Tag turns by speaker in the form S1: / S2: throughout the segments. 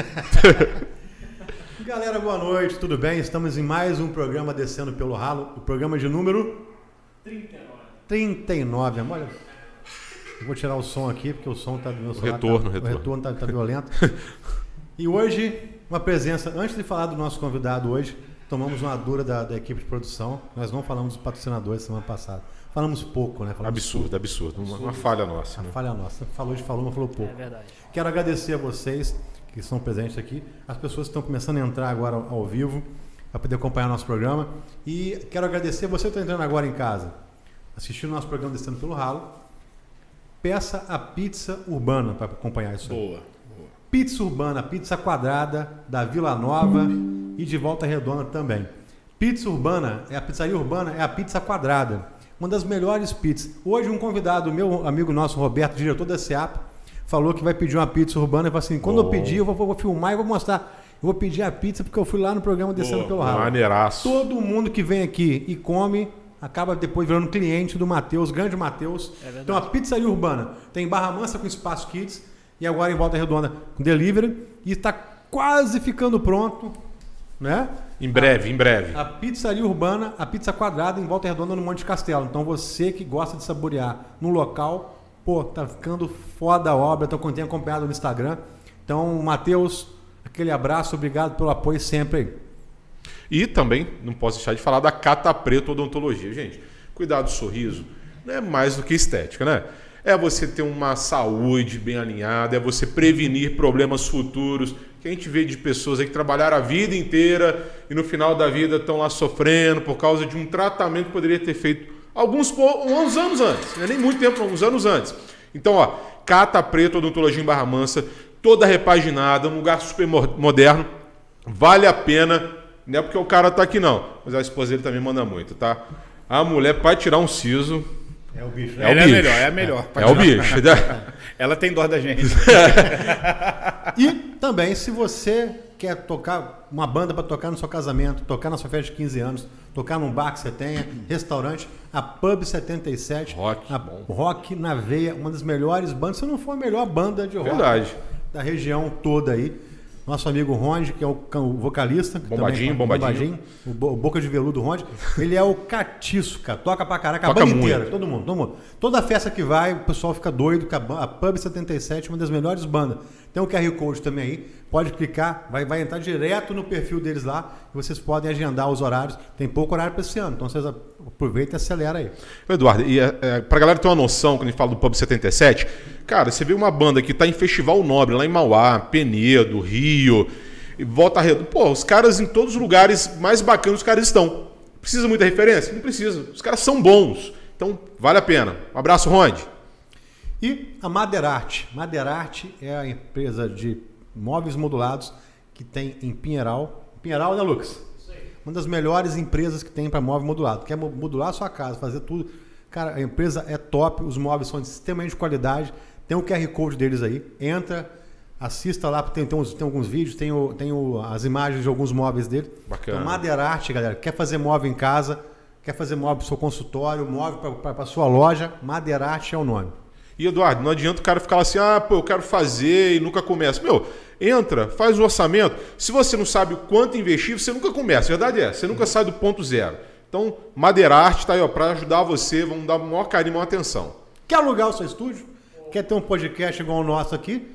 S1: Galera, boa noite, tudo bem? Estamos em mais um programa Descendo pelo Ralo, o programa de número 39. 39, olha. Vou tirar o som aqui, porque o som está do meu celular.
S2: Retorno,
S1: tá,
S2: retorno.
S1: O retorno está tá violento. e hoje, uma presença. Antes de falar do nosso convidado hoje, tomamos uma dura da, da equipe de produção. Nós não falamos dos patrocinadores semana passada. Falamos pouco, né? Falamos
S2: Absurdo,
S1: pouco.
S2: absurdo. Uma, uma falha nossa.
S1: A
S2: Né?
S1: falha nossa. Falou de falou, mas falou pouco.
S3: É verdade.
S1: Quero agradecer a vocês que estão presentes aqui, as pessoas que estão começando a entrar agora ao, vivo para poder acompanhar nosso programa. E quero agradecer você que está entrando agora em casa, assistindo nosso programa Descendo pelo Ralo. Peça a pizza urbana para acompanhar isso.
S4: Boa. boa.
S1: Pizza urbana, pizza quadrada da Vila Nova e de Volta Redonda também. Pizza urbana, é a pizzaria urbana, é a pizza quadrada. Uma das melhores pizzas. Hoje um convidado, meu amigo nosso, Roberto, diretor da SEAP, falou que vai pedir uma pizza urbana e falou assim, quando eu pedir, eu vou, vou filmar e vou mostrar. Eu vou pedir a pizza porque eu fui lá no programa Descendo
S4: Boa,
S1: pelo Ralo.
S2: Maneiraço.
S1: Todo mundo que vem aqui e come acaba depois virando cliente do Matheus, grande Matheus.
S3: É.
S1: Então a pizzaria urbana tem Barra Mansa com Espaço Kids e agora em Volta Redonda com delivery e está quase ficando pronto, né?
S2: Em breve, em breve.
S1: A pizzaria urbana, a pizza quadrada em Volta Redonda no Monte Castelo. Então você que gosta de saborear no local, pô, tá ficando foda a obra, tô tenho acompanhado no Instagram. Então, Matheus, aquele abraço, obrigado pelo apoio sempre.
S2: E também, não posso deixar de falar da Cata Preto Odontologia. Gente, cuidar do sorriso não é mais do que estética, né? É você ter uma saúde bem alinhada, é você prevenir problemas futuros que a gente vê de pessoas aí que trabalharam a vida inteira e no final da vida estão lá sofrendo por causa de um tratamento que poderia ter feito alguns, uns anos antes, não é nem muito tempo, alguns anos antes. Então, ó, Cata Preto Odontologia em Barra Mansa, toda repaginada, um lugar super mo- moderno, vale a pena, não é porque o cara tá aqui não, mas a esposa dele também manda muito, tá? A mulher para tirar um siso
S1: É o bicho.
S2: É o
S4: Ela é
S2: bicho.
S4: melhor, é a melhor.
S2: é o bicho. né?
S4: Ela tem dó da gente.
S1: E também, se você quer tocar uma banda para tocar no seu casamento, tocar na sua festa de 15 anos, tocar num bar que você tenha, restaurante, a Pub 77,
S2: Rock,
S1: a
S2: bom.
S1: Rock na Veia, uma das melhores bandas, se não for a melhor banda de rock
S2: Verdade.
S1: da região toda aí. Nosso amigo Ronde, que é o, vocalista.
S2: Bombadinho,
S1: também-
S2: bombadinho.
S1: o, bo- o Boca de Veludo Ronde. Ele é o catiço, cara. Toca pra caraca,
S2: Toca
S1: a banda
S2: muito.
S1: inteira, todo mundo, todo mundo. Toda festa que vai, o pessoal fica doido, a, a Pub 77 é uma das melhores bandas. Tem o QR Code também aí, pode clicar, vai, vai entrar direto no perfil deles lá e vocês podem agendar os horários. Tem pouco horário para esse ano, então vocês aproveitem e acelera aí.
S2: Eduardo, e é, é, pra galera ter uma noção, quando a gente fala do Pub 77, cara, você vê uma banda que tá em Festival Nobre, lá em Mauá, Penedo, Rio, e Volta Redonda. Pô, os caras em todos os lugares mais bacanas os caras estão. Precisa muita referência? Não precisa. Os caras são bons. Então, vale a pena. Um abraço, Ronde.
S1: E a Maderarte. Maderarte é a empresa de móveis modulados que tem em Pinheiral. Pinheiral, né, Lucas? Uma das melhores empresas que tem para móvel modulado. Quer mo- modular a sua casa, fazer tudo. Cara, a empresa é top, os móveis são de extremamente qualidade. Tem o QR Code deles aí. Entra, assista lá, tem, tem, uns- tem alguns vídeos, tem, o- tem o- as imagens de alguns móveis dele.
S2: Bacana.
S1: Então, Maderarte, galera, quer fazer móvel em casa, quer fazer móvel para o seu consultório, móvel para a sua loja, Maderarte é o nome.
S2: E Eduardo, não adianta o cara ficar assim, ah, pô, eu quero fazer e nunca começa. Meu, entra, faz o orçamento. Se você não sabe o quanto investir, você nunca começa. A verdade é, você nunca sai do ponto zero. Então, Madeira Arte tá aí, ó, para ajudar você, vamos dar o maior carinho maior atenção.
S1: Quer alugar o seu estúdio? Quer ter um podcast igual o nosso aqui,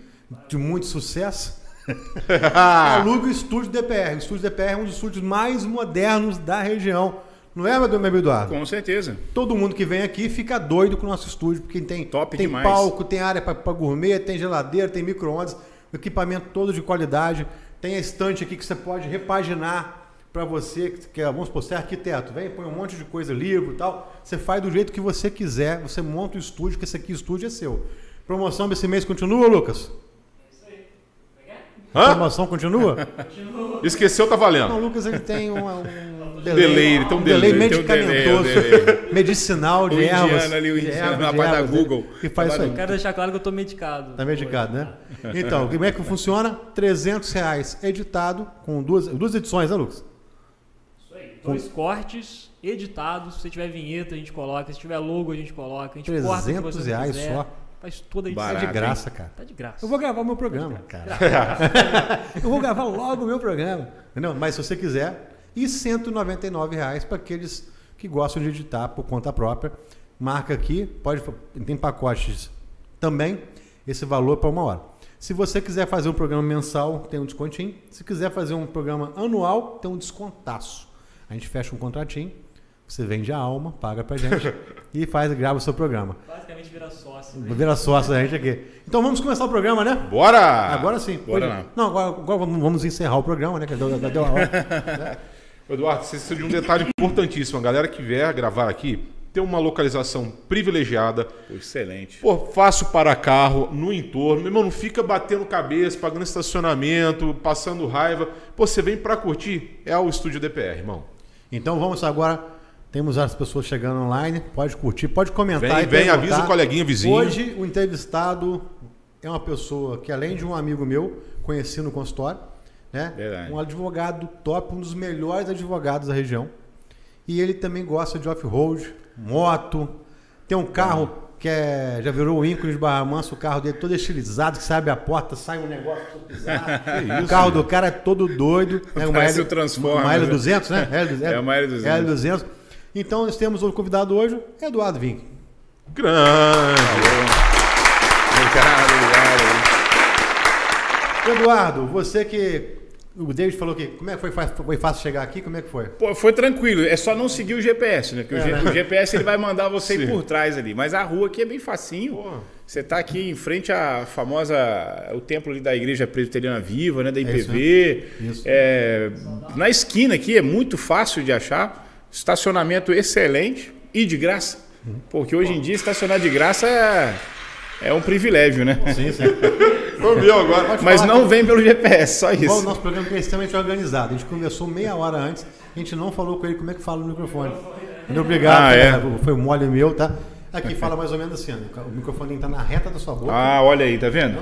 S1: de muito sucesso? Aluga o Estúdio DPR. O Estúdio DPR é um dos estúdios mais modernos da região. Não é, meu meu Eduardo?
S4: Com certeza.
S1: Todo mundo que vem aqui fica doido com o nosso estúdio, porque tem,
S4: Top
S1: tem
S4: demais.
S1: palco, tem área para gourmet, tem geladeira, tem micro-ondas, o equipamento todo de qualidade. Tem a estante aqui que você pode repaginar para você, que é, vamos supor, você é arquiteto, vem, põe um monte de coisa, livro e tal. Você faz do jeito que você quiser, você monta o estúdio, que esse aqui o estúdio é seu. Promoção desse mês continua, Lucas?
S2: Hã?
S1: Promoção continua?
S2: Esqueceu, tá
S1: Não, o
S2: valendo.
S1: Lucas ele tem um, um
S2: Delay, ele tem um
S1: delay
S2: delay.
S4: Um delay,
S1: medicamentoso,
S4: um delay.
S1: medicinal de
S4: O indiano
S1: ervas.
S4: ali, o
S1: de
S4: indiano
S1: ervas,
S4: na parte da
S1: ervas,
S4: Google.
S1: Que faz isso aí.
S3: Quero deixar claro que eu tô medicado.
S1: Tá medicado, né? Então, como é que funciona? 300 reais editado, com duas, duas edições, né, Lucas?
S3: Isso aí. Dois cortes editados. Se tiver vinheta, a gente coloca. Se tiver logo, a gente coloca. A gente corta o que
S1: 300
S3: você
S1: reais
S3: quiser.
S1: só.
S3: Faz toda a edição.
S1: É
S4: Barato.
S1: de graça, cara.
S3: Tá de graça.
S1: Eu vou gravar o meu programa, cara. eu vou gravar logo o meu programa. Entendeu? Mas se você quiser, e 199 reais para aqueles que gostam de editar por conta própria. Marca aqui, pode tem pacotes também, esse valor para uma hora. Se você quiser fazer um programa mensal, tem um descontinho. Se quiser fazer um programa anual, tem um descontaço. A gente fecha um contratinho, você vende a alma, paga pra gente e faz, grava o seu programa.
S3: Basicamente vira sócio. né?
S1: Vira sócio da gente aqui. Então vamos começar o programa, né?
S2: Bora!
S1: Agora sim.
S4: bora
S1: Pode-
S4: lá.
S1: Não, agora, agora vamos encerrar o programa, né? Que deu, deu a hora.
S2: Eduardo, você precisa de um detalhe importantíssimo. A galera que vier gravar aqui tem uma localização privilegiada.
S4: Excelente.
S2: Pô, fácil para carro, no entorno. Meu irmão, não fica batendo cabeça, pagando estacionamento, passando raiva. Pô, você vem pra curtir, é o Estúdio DPR, irmão.
S1: Então vamos agora. Temos as pessoas chegando online. Pode curtir, pode comentar.
S2: Vem,
S1: e
S2: vem, avisa o coleguinha vizinho.
S1: Hoje o entrevistado é uma pessoa que, além de um amigo meu, conheci no consultório, né?
S4: Verdade.
S1: Um advogado top, um dos melhores advogados da região. E ele também gosta de off-road, moto. Tem um carro que é, já virou o ícone de Barra Mansa, o carro dele todo estilizado, que você abre a porta, sai um negócio todo bizarro. o carro do cara é todo doido. Né?
S4: Parece
S1: L-
S4: o Transformers,
S1: Uma
S4: né?
S1: L200, né? L200.
S4: É uma L200.
S1: L200. Então nós temos o convidado hoje, Eduardo Vink.
S2: Grande.
S4: Obrigado, obrigado.
S1: Eduardo, você que. O David falou que. Como é que foi, fácil- foi fácil chegar aqui? Como é que foi?
S4: Pô, foi tranquilo, é só não seguir o GPS, né? Porque o,
S1: É,
S4: G-
S1: né?
S4: o GPS ele vai mandar você ir por trás ali. Mas a rua aqui é bem facinho.
S2: Pô.
S4: Você tá aqui em frente à famosa. o templo ali da Igreja Presbiteriana Viva, né? Da
S1: isso,
S4: IPV.
S1: Isso.
S4: É, na esquina aqui é muito fácil de achar. Estacionamento excelente e de graça. Porque hoje em dia estacionar de graça é, é um privilégio, né?
S1: Sim, sim.
S2: Foi meu agora.
S4: Mas
S1: falar
S4: não vem pelo GPS, só
S1: Igual o
S4: isso.
S1: nosso programa é extremamente organizado. A gente conversou meia hora antes, a gente não falou com ele como é que fala no microfone. Muito obrigado,
S4: Ah, é?
S1: cara. foi um mole meu, tá? Aqui fala mais ou menos assim, o microfone estar na reta da sua boca.
S4: Ah, olha aí, tá vendo?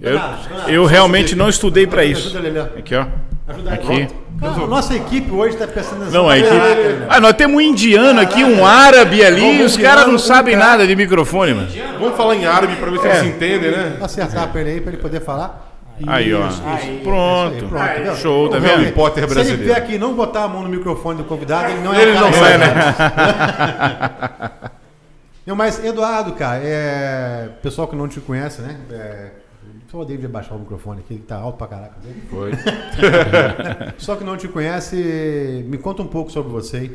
S4: Eu,
S1: Renato, Renato,
S4: eu
S1: só
S4: realmente não estudei pra isso. Aqui, ó.
S1: Ajuda ele.
S4: Aqui.
S1: Cara, a nossa equipe hoje está atenção.
S4: Não, a equipe.
S1: caraca?
S4: Ah, nós temos um indiano aqui, um árabe ali, e os caras não sabem
S1: cara-
S4: nada de microfone, mano.
S2: Vamos falar em árabe pra ver se
S4: É.
S2: eles entendem, né?
S1: Vou acertar para ele aí, para ele poder falar.
S4: Aí, ó.
S1: Isso, isso.
S4: Pronto.
S1: Isso aí, pronto, entendeu?
S4: Show, tá vendo?
S1: ver.
S2: Potter
S1: Se ele
S2: brasileiro.
S1: vier aqui e não botar a mão no microfone do convidado, ele não é
S4: Ele não
S1: cara
S4: é, né?
S1: Não, mas Eduardo, cara, é... pessoal que não te conhece, né? É... Só o David baixar o microfone aqui, que tá alto pra caraca. né?
S2: Foi.
S1: Pessoal que não te conhece, me conta um pouco sobre você.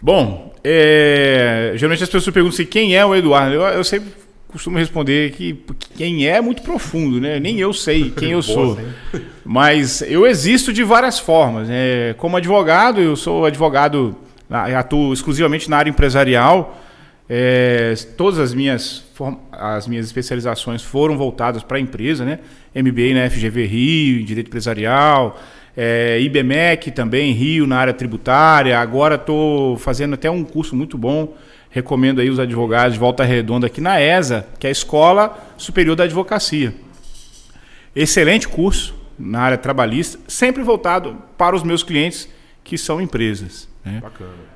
S4: Bom, é, geralmente as pessoas perguntam assim, quem é o Eduardo? Eu, eu sempre costumo responder que quem é é muito profundo, né? Nem eu sei quem eu sou. Mas eu existo de várias formas. né? Como advogado, eu sou advogado, atuo exclusivamente na área empresarial. É, todas as minhas, as minhas especializações foram voltadas para a empresa, né? MBA na FGV Rio, em Direito Empresarial, é, IBMEC também, Rio, na área tributária. Agora estou fazendo até um curso muito bom, recomendo aí os advogados de Volta Redonda aqui na ESA, que é a Escola Superior da Advocacia. Excelente curso na área trabalhista, sempre voltado para os meus clientes que são empresas. né?
S2: Bacana.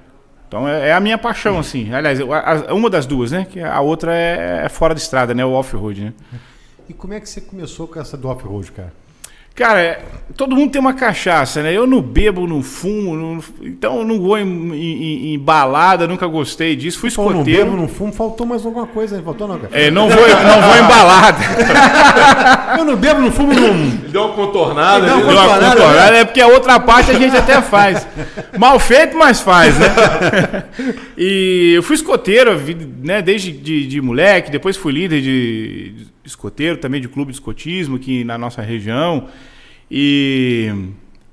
S4: Então é, é a minha paixão, assim. Aliás, eu- a- a- uma das duas, né? Que a outra é, é fora de estrada, né? O off-road, né?
S1: E como é que você começou com essa do off-road, cara?
S4: Cara, é- todo mundo tem uma cachaça, né? Eu não bebo, não fumo, não- então eu não vou em, em- em balada, nunca gostei disso. Fui
S1: Falou, não
S4: escoteiro.
S1: bebo, não fumo, faltou mais alguma coisa, hein? faltou não, cara?
S4: É, não vou, não vou em balada.
S1: Eu não bebo, não fumo, não...
S2: Ele deu uma contornada
S1: Deu uma
S4: Deu uma
S1: contornada,
S4: contornada, é porque a outra parte a gente até faz. Mal feito, mas faz, né? E eu fui escoteiro, né, desde de, de moleque, depois fui líder de, de escoteiro, também de clube de escotismo aqui na nossa região. E,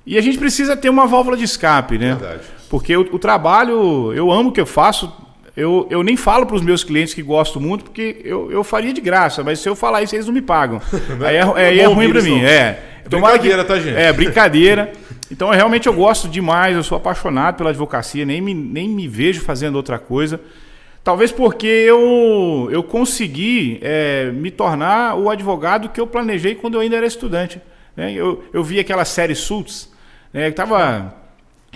S4: e a gente precisa ter uma válvula de escape, né?
S2: Verdade.
S4: Porque o, o trabalho, eu amo o que eu faço. Eu, eu nem falo para os meus clientes que gosto muito, porque eu, eu faria de graça, mas se eu falar isso, eles não me pagam. Aí é, é, é
S2: bom
S4: ruim para mim.
S2: não.
S4: É.
S2: Brincadeira, tá, gente?
S4: É, brincadeira. Então, eu, realmente eu gosto demais, eu sou apaixonado pela advocacia, nem me, nem me vejo fazendo outra coisa. Talvez porque eu, eu consegui é, me tornar o advogado que eu planejei quando eu ainda era estudante. né? Eu, eu vi aquela série Suits, né? Eu estava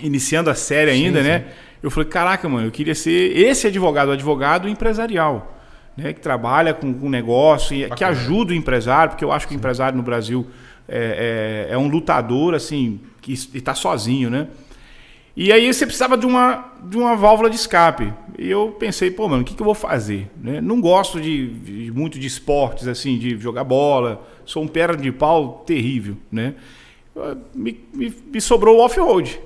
S4: iniciando a série ainda, né? Eu falei, caraca, mano, eu queria ser esse advogado, advogado empresarial. né, que trabalha com, com negócio e que ajuda o empresário, porque eu acho que o empresário no Brasil é, é- é um lutador assim que está sozinho, né? E aí você precisava de uma, de uma válvula de escape. E eu pensei, pô, mano, o que, que eu vou fazer? né? Não gosto de, de- muito de esportes, assim, de jogar bola. Sou um perna de pau terrível, né? Eu- Me, me- me sobrou o off-road.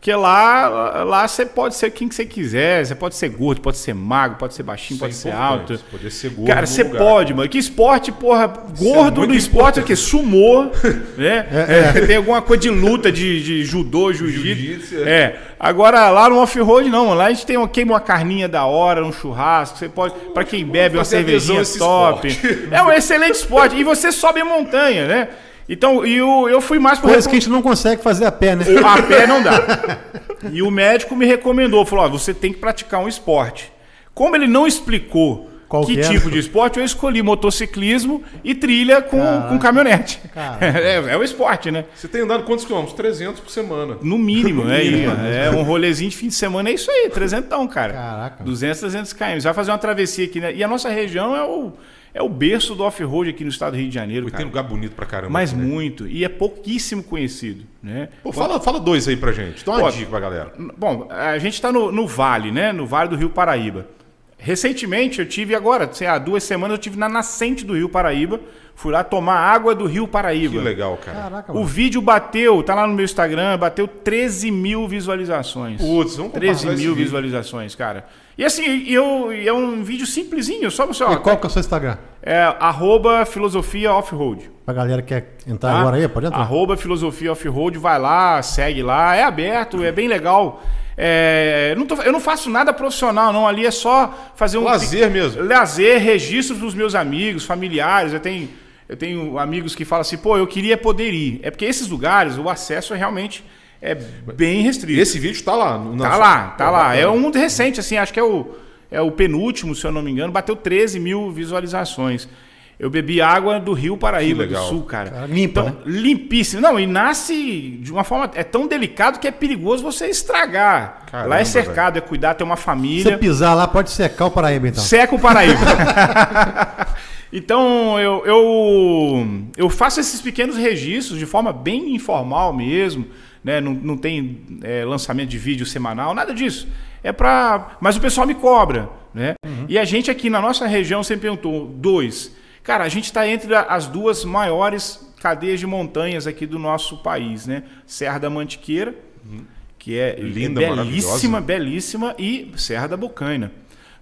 S4: Porque lá, lá você pode ser quem que você quiser. Você pode ser gordo, pode ser magro, pode ser baixinho,
S2: Isso é
S4: pode ser
S2: importante.
S4: alto.
S2: Poder ser gordo
S4: Cara, você
S2: lugar.
S4: pode, mano. Que esporte, porra, gordo
S2: muito
S4: no esporte é o quê? Sumô, né? É, Tem alguma coisa de luta, de, de judô, jiu-jitsu.
S2: Jiu-jitsu, é.
S4: É. Agora, lá no off-road, não. Lá a gente tem uma, queima uma carninha da hora, um churrasco. Você pode, pra quem bebe, uma cervejinha top.
S2: esporte.
S4: É um excelente esporte. E você sobe montanha, né? Então, e o, eu fui mais por
S1: Coisa que a gente não consegue fazer a pé, né?
S4: a pé não dá. E o médico me recomendou, falou: ó, você tem que praticar um esporte. Como ele não explicou
S1: Qual
S4: que
S1: que era?
S4: tipo de esporte, eu escolhi motociclismo e trilha com,
S1: Caraca.
S4: com caminhonete. É, é o esporte, né?
S2: Você tem andado quantos quilômetros? 300 por semana.
S4: No mínimo, né? E, é um rolezinho de fim de semana, é isso aí, trezentão, cara.
S1: Caraca.
S4: 200, 300 km. Você vai fazer uma travessia aqui, né? E a nossa região é o, é o berço do off-road aqui no estado do Rio de Janeiro, cara.
S2: tem lugar bonito pra caramba.
S4: Mas
S2: aqui, né?
S4: muito. E é pouquíssimo conhecido, né?
S2: Pô, fala, fala dois aí pra gente. Dá uma
S4: Pô,
S2: dica pra galera.
S4: Bom, a gente está no, no Vale, né? No Vale do Rio Paraíba. Recentemente eu tive agora, sei lá, duas semanas eu tive na nascente do Rio Paraíba. Fui lá tomar água do Rio Paraíba.
S2: Que legal, cara.
S1: Caraca,
S4: O vídeo bateu, tá lá no meu Instagram, bateu 13 mil visualizações.
S2: Putz, vamos
S4: 13
S2: compartilhar esse
S4: mil
S2: vídeo.
S4: visualizações, cara. E assim, eu, é um vídeo simplesinho, só você, ó,
S1: E qual que é o seu Instagram?
S4: é arroba filosofia off-road.
S1: Pra galera que quer entrar
S4: Tá?
S1: agora aí, pode entrar.
S4: Arroba Filosofia Off-Road, vai lá, segue lá, é aberto, é bem legal. É, não tô- eu não faço nada profissional, não. Ali é só fazer um.
S2: Lazer mesmo.
S4: Lazer, registro dos meus amigos, familiares. Eu tenho, eu tenho amigos que falam assim, pô, eu queria poder ir. É porque esses lugares, o acesso é realmente é bem restrito.
S2: esse vídeo tá lá. no- na
S4: Tá lá, tá lá.
S2: bacana.
S4: É um recente, assim, acho que é o, é o penúltimo, se eu não me engano, bateu 13 mil visualizações. Eu bebi água do Rio Paraíba, do. Sul, cara.
S1: Cara, limpa,
S4: então, limpíssimo. Não, e nasce de uma forma. É tão delicado que é perigoso você estragar.
S2: Caramba,
S4: lá é cercado, é cuidar, ter uma
S1: Se você
S4: família.
S1: pisar lá, pode secar o Paraíba, então.
S4: Seca o Paraíba. então, eu, eu, eu faço esses pequenos registros de forma bem informal mesmo. Né? Não, não tem é, lançamento de vídeo semanal, nada disso. É pra. Mas o pessoal me cobra. Né? E a gente aqui na nossa região sempre perguntou: dois. Cara, a gente está entre as duas maiores cadeias de montanhas aqui do nosso país, né? Serra da Mantiqueira, que é
S2: Linda,
S4: belíssima,
S2: maravilhosa.
S4: belíssima, e Serra da Bocaina.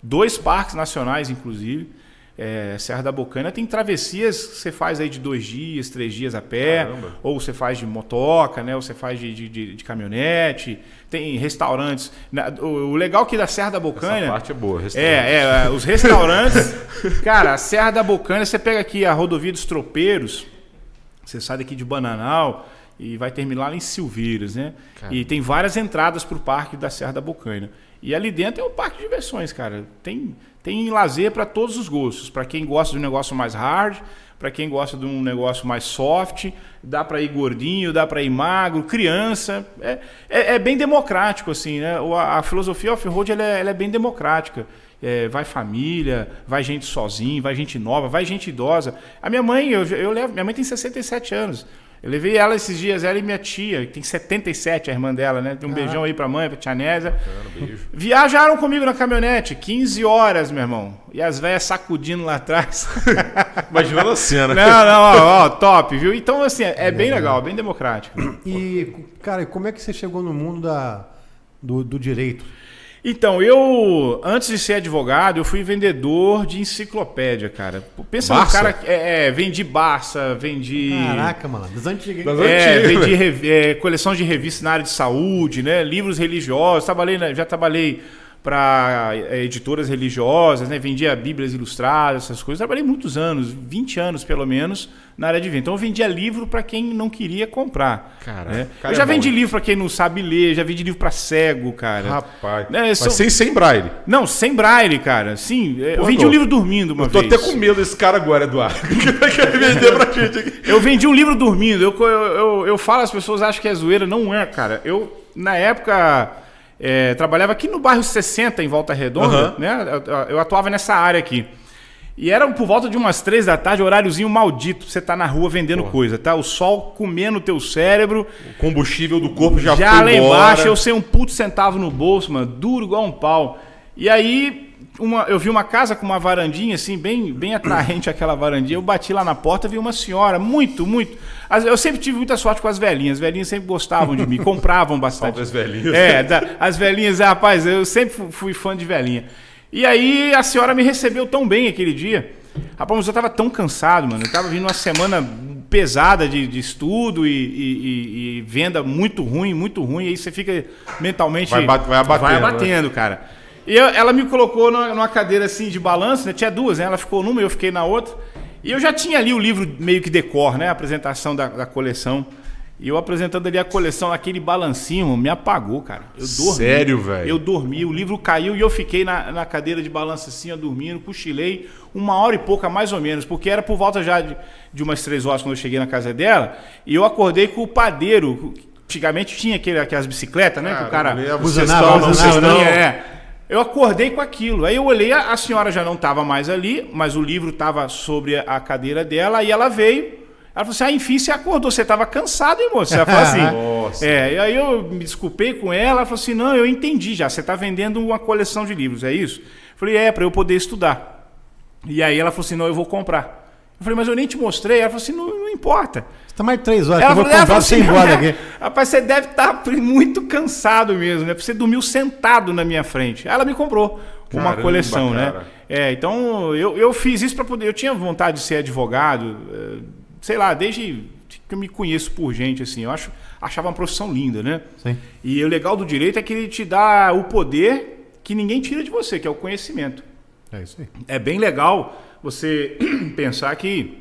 S4: Dois parques nacionais, inclusive. É, Serra da Bocaina tem travessias que você faz aí de dois dias, três dias a pé,
S2: Caramba.
S4: ou você faz de motoca, né? Ou você faz de, de, de- de caminhonete. Tem restaurantes. O, o legal que da Serra da
S2: Essa
S4: Bocaina.
S2: parte é boa. restaurante.
S4: É, é, os restaurantes. cara, a Serra da Bocaina, você pega aqui a rodovia dos Tropeiros, você sai daqui de Bananal e vai terminar lá em Silveiras, né? E tem várias entradas para o parque da Serra da Bocaina. E ali dentro é um parque de diversões, cara. Tem, tem lazer para todos os gostos. Para quem gosta de um negócio mais hard, para quem gosta de um negócio mais soft, dá para ir gordinho, dá para ir magro, criança. É, é, é bem democrático, assim, né? A, a filosofia off-road ela é, ela é bem democrática. É, vai família, vai gente sozinho, vai gente nova, vai gente idosa. A minha mãe, eu, eu levo, minha mãe tem 67 anos. Eu levei ela esses dias, ela e minha tia, que tem 77, a irmã dela, né? Tem um beijão aí pra mãe, pra tia Nésia.
S2: beijo.
S4: Viajaram comigo na caminhonete, 15 horas, meu irmão. E as velhas sacudindo lá atrás.
S2: Imaginando a cena.
S4: não, não, ó, ó, top, viu? Então, assim, é bem legal, bem democrático.
S1: E, cara, como é que você chegou no mundo da, do, do direito?
S4: Então, eu, antes de ser advogado, eu fui vendedor de enciclopédia, cara. Pensa no
S2: Barça?
S4: cara que é, é, vendi Barça, vendi.
S1: Caraca, mano, das antigas.
S2: Das?
S4: É,
S2: antigas,
S4: vendi é, coleção de revistas na área de saúde, né? Livros religiosos. Trabalhei, já trabalhei para editoras religiosas, né? Vendia Bíblias ilustradas, essas coisas. Trabalhei muitos anos, 20 anos pelo menos, na área de venda. Então eu vendia livro para quem não queria comprar.
S2: Caraca,
S4: né?
S2: cara
S4: Eu já
S2: é bom,
S4: vendi
S2: hein?
S4: livro para quem não sabe ler, já vendi livro para cego, cara.
S2: Rapaz.
S4: Né,
S2: Mas
S4: são-
S2: sem, sem braille.
S4: Não, sem braille, cara. Sim, eu
S2: Pô,
S4: vendi
S2: tô-
S4: um livro dormindo uma
S2: Eu tô
S4: vez.
S2: até com medo desse cara agora, Eduardo. que vai querer vender pra gente.
S4: Eu vendi um livro dormindo. Eu, eu, eu, eu falo, as pessoas acham que é zoeira. Não é, cara. Eu, na época, é, trabalhava aqui no bairro 60, em Volta Redonda.
S2: Aham.
S4: Né? Eu, eu atuava nessa área aqui. E era por volta de umas três da tarde, horáriozinho maldito. Você tá na rua vendendo coisa, tá? O sol comendo o teu cérebro.
S2: O combustível do corpo já,
S4: Já,
S2: foi
S4: lá
S2: embora.
S4: embaixo, eu sei um puto centavo no bolso, mano. Duro igual um pau. E aí, uma- eu vi uma casa com uma varandinha, assim, bem, bem atraente aquela varandinha. Eu bati lá na porta, vi uma senhora, muito, muito. Eu sempre tive muita sorte com as velhinhas. As velhinhas sempre gostavam de mim, compravam bastante.
S2: As velhinhas.
S4: É, da- as velhinhas, é, rapaz, eu sempre fu- fui fã de velhinha. E aí a senhora me recebeu tão bem aquele dia. Rapaz, mas eu tava tão cansado, mano. Eu tava vindo uma semana pesada de, de estudo e, e- e- e venda muito ruim, muito ruim. E aí você fica mentalmente.
S2: Vai vai abatendo,
S4: Vai
S2: né?
S4: abatendo, cara. E eu- ela me colocou numa, numa cadeira assim de balanço, né? Tinha duas, né? Ela ficou numa e eu fiquei na outra. E eu já tinha ali o livro meio que decor, né? A apresentação da, da coleção. E eu apresentando ali a coleção, aquele balancinho, me apagou, cara. Eu dormi.
S2: Sério, velho?
S4: Eu dormi, o livro caiu e eu fiquei na, na cadeira de balanço assim, ó, dormindo, cochilei uma hora e pouca mais ou menos, porque era por volta já de, de umas três horas quando eu cheguei na casa dela, e eu acordei com o padeiro. Antigamente tinha aquele, aquelas bicicletas, né? que o cara.
S1: Buzinava, buzinava, né?
S4: É. Eu acordei com aquilo. Aí eu olhei, a senhora já não estava mais ali, mas o livro estava sobre a cadeira dela, e ela veio. Ela falou assim: Ah, enfim, você acordou, você estava cansado, hein, moço? Ela falou assim.
S2: Nossa.
S4: É, e aí eu me desculpei com ela, ela falou assim: Não, eu entendi já, você está vendendo uma coleção de livros, é isso? Eu falei: É, para eu poder estudar. E aí ela falou assim: Não, eu vou comprar. Eu falei: Mas eu nem te mostrei. Ela falou assim: Não, não importa.
S1: Você tá mais de três horas, que
S4: Ela
S1: eu vou
S4: falou, ela
S1: comprar você
S4: assim,
S1: embora aqui.
S4: Rapaz, você deve estar muito cansado mesmo, né? Porque você dormiu sentado na minha frente. Aí Ela me comprou uma
S2: Caramba,
S4: coleção, né?
S2: cara.
S4: É, então eu, eu fiz isso para poder. Eu tinha vontade de ser advogado, eh, sei lá, desde que eu me conheço por gente, assim. Eu acho, achava uma profissão linda, né?
S1: Sim.
S4: E o legal do direito é que ele te dá o poder que ninguém tira de você, que é o conhecimento
S1: É isso aí.
S4: é bem legal você pensar que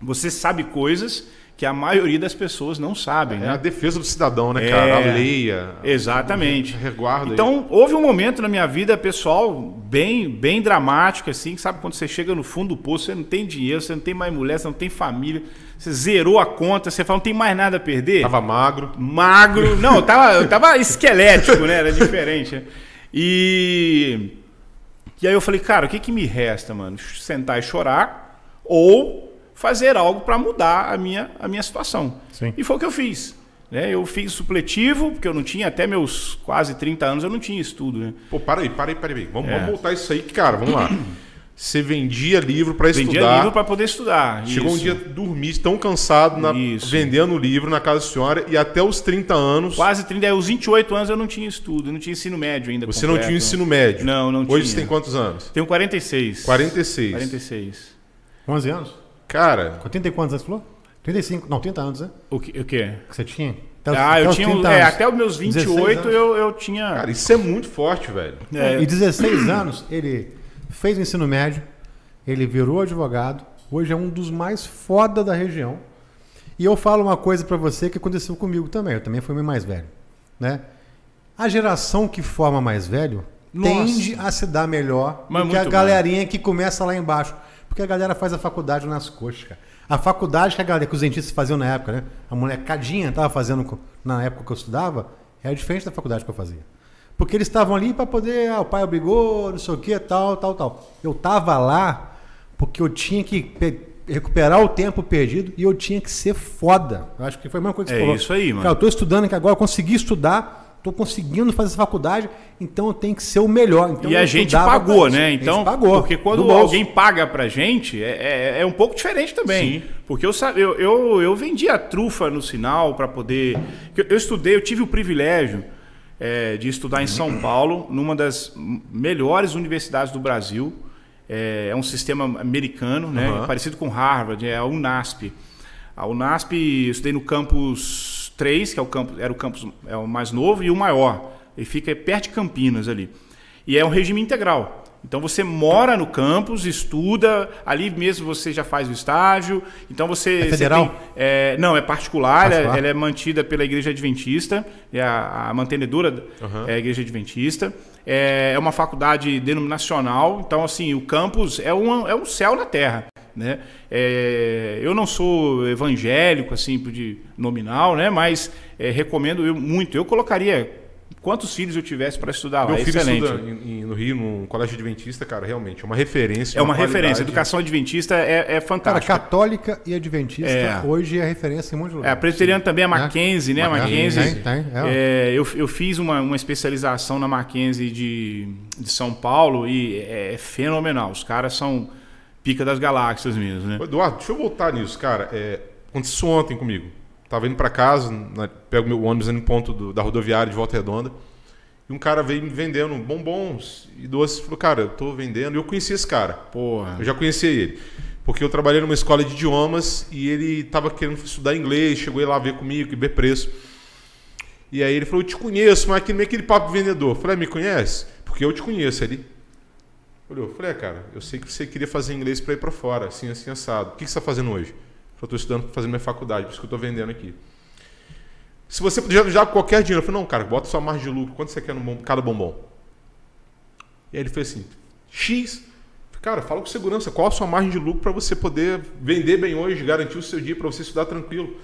S4: você sabe coisas que a maioria das pessoas não sabem,
S2: É a
S4: né?
S2: defesa do cidadão, né,
S4: É.
S2: cara? A lei, a-
S4: Exatamente.
S2: Reguarda.
S4: Então, houve um momento na minha vida pessoal bem, bem dramático, assim, que sabe quando você chega no fundo do poço, você não tem dinheiro, você não tem mais mulher, você não tem família, você zerou a conta, você fala, não tem mais nada a perder.
S2: Tava magro.
S4: magro. Não, eu tava, eu tava esquelético, né? Era diferente. né? E. E aí eu falei, cara, o que, que me resta, mano? Sentar e chorar ou fazer algo para mudar a minha, a minha situação.
S1: Sim.
S4: E foi o que eu fiz. Né? Eu fiz supletivo, porque eu não tinha, até meus quase 30 anos, eu não tinha estudo. Né?
S2: Pô, para aí, para aí, para aí. Vamos,
S4: É.
S2: vamos voltar isso aí, que, cara, vamos lá. Você vendia livro para
S4: Vendia
S2: estudar.
S4: livro para poder estudar.
S2: Chegou um
S4: Isso.
S2: dia dormir tão cansado na- vendendo livro na casa da senhora e até os 30 anos
S4: Quase 30, é, os 28 anos eu não tinha estudo, eu não tinha ensino médio ainda.
S2: você não
S4: completo.
S2: tinha ensino médio.
S4: Não, não
S2: Hoje
S4: tinha.
S2: você tem quantos anos?
S4: Tenho 46.
S2: 46.
S4: 46.
S1: 11 anos?
S2: Cara,
S1: Com 30 e quantos anos você falou? 35, não, 30 anos, né?
S4: O que? O quê?
S1: Que você tinha? Até
S4: Ah,
S1: até
S4: eu tinha.
S1: 30
S4: É, até os meus
S1: 16
S4: 28
S1: anos.
S4: eu, eu tinha.
S2: cara, isso é muito forte, velho.
S4: é,
S1: E 16 anos, ele fez o ensino médio, ele virou advogado, hoje é um dos mais foda da região. E eu falo uma coisa pra você que aconteceu comigo também, eu também fui meio mais velho, né? A geração que forma mais velho
S4: Nossa.
S1: tende a se dar melhor
S4: Mas
S1: do que a galerinha que começa lá embaixo. Porque a galera faz a faculdade nas coxas, cara. A faculdade que a galera, que os dentistas faziam na época, né? A molecadinha tava fazendo na época que eu estudava, era diferente da faculdade que eu fazia. Porque eles estavam ali para poder, ah, o pai obrigou, não sei o que, tal, tal, tal. Eu tava lá porque eu tinha que pe- recuperar o tempo perdido e eu tinha que ser foda. Eu acho que foi a mesma coisa que
S4: É
S1: você falou.
S4: isso aí, mano.
S1: Cara, eu tô estudando aqui agora, eu consegui estudar, tô conseguindo fazer essa faculdade, então eu tenho que ser o melhor. Então
S4: e a gente pagou, né?
S1: A gente
S4: Então,
S1: pagou,
S4: porque
S1: do
S4: quando alguém paga pra gente, é, é, é um pouco diferente também. Porque eu, eu, eu, eu vendia trufa no sinal para poder. Eu, eu estudei, eu tive o privilégio é, de estudar em São Paulo, numa das melhores universidades do Brasil. É, é um sistema americano, né?
S2: Aham.
S4: Parecido com Harvard, é a Unasp. A Unasp, eu estudei no campus 3, que é o campus, era o campus é o mais novo, e o maior. Ele fica perto de Campinas ali. E é um regime integral. Então você mora no campus, estuda, ali mesmo você já faz o estágio. Então você.
S1: É
S4: você
S1: federal?
S4: tem- é, não, é particular, ela-
S1: Particular.
S4: Ela, é mantida pela Igreja Adventista, é a, a mantenedora
S2: Aham.
S4: é a Igreja Adventista. É, é uma faculdade denominacional, então assim, o campus é um, é um céu na terra. Né? É, eu não sou evangélico, assim, de nominal, né? mas é, recomendo eu muito. Eu colocaria quantos filhos eu tivesse para estudar lá.
S2: Meu
S4: É
S2: filho
S4: excelente.
S2: estuda em- em- no Rio, num colégio adventista, cara, realmente, é uma referência.
S4: É uma
S2: qualidade.
S4: referência. Educação adventista é, é
S1: Cara,
S4: fantástica.
S1: católica e adventista
S4: É.
S1: hoje é referência em um monte de
S4: É,
S1: lugar.
S4: a presbiteriana também é
S1: Né?
S4: Mackenzie, né?
S1: Mackenzie,
S4: Mackenzie.
S1: tem, tem, é.
S4: É, eu, eu fiz uma, uma especialização na Mackenzie de, de São Paulo e é, fenomenal. Os caras são pica das galáxias mesmo, né?
S2: Eduardo, deixa eu voltar nisso, cara. É, aconteceu ontem comigo. Tava indo pra casa, na, pego meu ônibus no ponto do- da rodoviária de Volta Redonda. E um cara veio me vendendo bombons e doces. Falou, cara, eu tô vendendo. E eu conheci esse cara.
S4: Porra.
S2: Eu já conhecia ele. Porque eu trabalhei numa escola de idiomas e ele estava querendo estudar inglês, chegou lá ver comigo, ver preço. E aí ele falou, eu te conheço, mas aquele, meio aquele papo de vendedor. Eu falei, "Ah, me conhece? Porque eu te conheço. Ele olhou, eu falei, é, cara, eu sei que você queria fazer inglês para ir para fora, assim, assim, assado. O que que você está fazendo hoje? Eu estou estudando para fazer minha faculdade, por isso que eu estou vendendo aqui. Se você já, já qualquer dinheiro, eu falei, não, cara, bota sua margem de lucro, quanto você quer no bom- cada bombom? E aí ele fez assim, X. Cara, fala com segurança, qual a sua margem de lucro para você poder vender bem hoje, garantir o seu dia para você estudar tranquilo.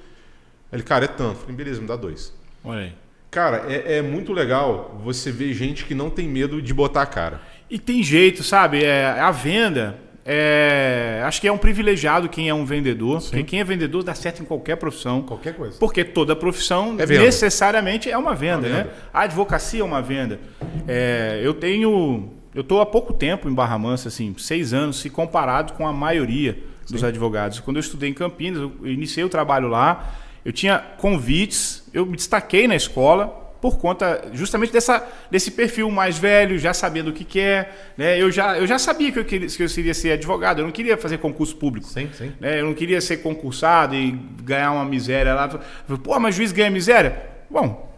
S2: Ele, cara, é tanto. Eu falei, beleza, me dá dois.
S4: Olha aí.
S2: Cara, é, é muito legal você ver gente que não tem medo de botar a cara.
S4: E tem jeito, sabe? É, a venda, é, acho que é um privilegiado quem é um vendedor. Porque quem é vendedor dá certo em qualquer profissão.
S1: Qualquer coisa.
S4: Porque toda profissão
S2: É
S4: necessariamente é uma venda,
S2: Uma
S4: né?
S2: venda.
S4: A advocacia é uma venda. É, eu tenho. Eu estou há pouco tempo em Barra Mansa, assim, seis anos, se comparado com a maioria dos advogados. Quando eu estudei em Campinas, eu iniciei o trabalho lá, eu tinha convites, eu me destaquei na escola por conta justamente dessa, desse perfil mais velho, já sabendo o que quer. Né? Eu, já, eu já sabia que eu, queria, que eu queria ser advogado, eu não queria fazer concurso público.
S1: Sim, sim.
S4: né? Eu não queria ser concursado e ganhar uma miséria lá. Pô, mas juiz ganha miséria? Bom,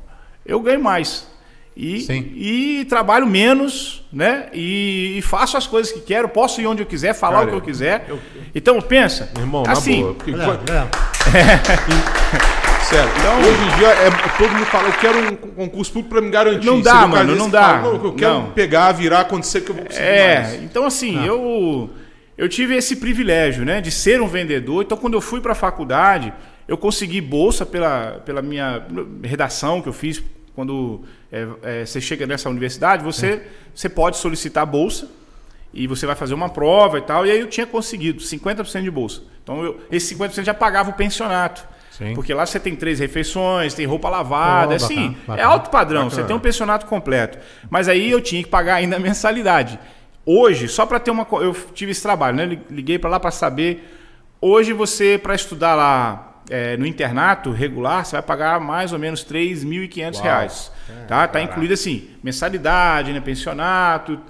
S4: eu ganho mais. E,
S1: Sim.
S4: e trabalho menos, né? E, e faço as coisas que quero, posso ir onde eu quiser, falar
S2: Cara,
S4: o que eu quiser.
S2: eu-
S4: Então, pensa.
S2: Meu irmão,
S4: assim,
S2: na boa. Porque,
S1: Olha,
S2: pô,
S1: olha.
S2: sério, hoje em dia é, todo mundo fala, eu quero um concurso público para me garantir.
S4: Não dá, mano, não dá.
S2: fala, não, eu quero
S4: Não.
S2: pegar, virar, acontecer que eu vou conseguir
S4: É,
S2: mais.
S4: então assim, eu eu tive esse privilégio, né, de ser um vendedor. Então, quando eu fui para a faculdade, eu consegui bolsa pela, pela minha redação que eu fiz quando é, é, você chega nessa universidade, você você pode solicitar bolsa e você vai fazer uma prova e tal. E aí eu tinha conseguido 50% de bolsa. Então, eu, esse 50% já pagava o pensionato.
S1: Sim.
S4: Porque lá você tem três refeições, tem roupa lavada,
S1: Oh,
S4: assim,
S1: bacana,
S4: é
S1: bacana.
S4: alto padrão,
S2: Bacana.
S4: você tem um pensionato completo. Mas aí eu tinha que pagar ainda a mensalidade. Hoje, só para ter uma. Eu tive esse trabalho, né? Li- Liguei para lá para saber. Hoje você, para estudar lá é, no internato regular, você vai pagar mais ou menos 3.500 reais. Tá? tá incluído assim, mensalidade, né? pensionato.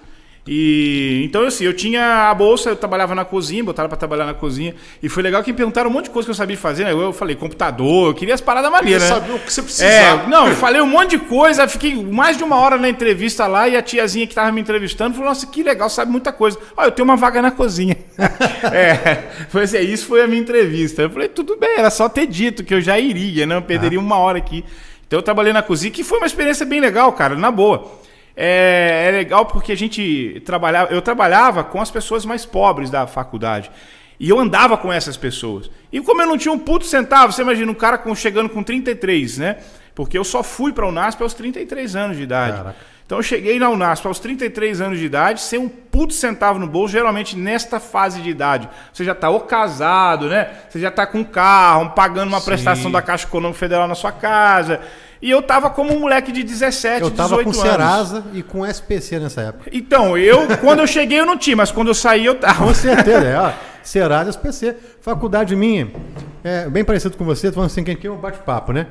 S4: E então assim, eu tinha a bolsa, eu trabalhava na cozinha, botaram para trabalhar na cozinha, e foi legal que me perguntaram um monte de coisa que eu sabia fazer, né? Eu falei computador, eu queria as paradas maneiras, né?
S2: saber o que você
S4: É,
S2: precisava.
S4: não, eu falei um monte de coisa, fiquei mais de uma hora na entrevista lá e a tiazinha que estava me entrevistando falou: Nossa, que legal, sabe muita coisa. Ó, eu tenho uma vaga na cozinha. é, foi assim, isso foi a minha entrevista. Eu falei: Tudo bem, era só ter dito que eu já iria, né? Eu perderia uma hora aqui. Então eu trabalhei na cozinha, que foi uma experiência bem legal, cara, na boa. É, é legal porque a gente trabalhava, eu trabalhava com as pessoas mais pobres da faculdade. E eu andava com essas pessoas. E como eu não tinha um puto centavo, você imagina um cara com, chegando com 33, né? Porque eu só fui para a Unasp aos 33 anos de idade.
S1: Caraca.
S4: Então eu cheguei na Unasp aos 33 anos de idade, sem um puto centavo no bolso, geralmente nesta fase de idade. Você já está ou casado, né? Você já está com um carro, pagando uma prestação da Caixa Econômica Federal na sua casa. E eu tava como um moleque de 17,
S1: Eu tava
S4: 18
S1: com
S4: anos.
S1: Serasa e com SPC nessa época.
S4: Então, eu, quando eu cheguei, eu não tinha, mas quando eu saí, eu tava.
S1: Com certeza, é. ó. Serasa e SPC. Faculdade minha, é bem parecido com você, tô falando assim, quem quer um bate-papo, né?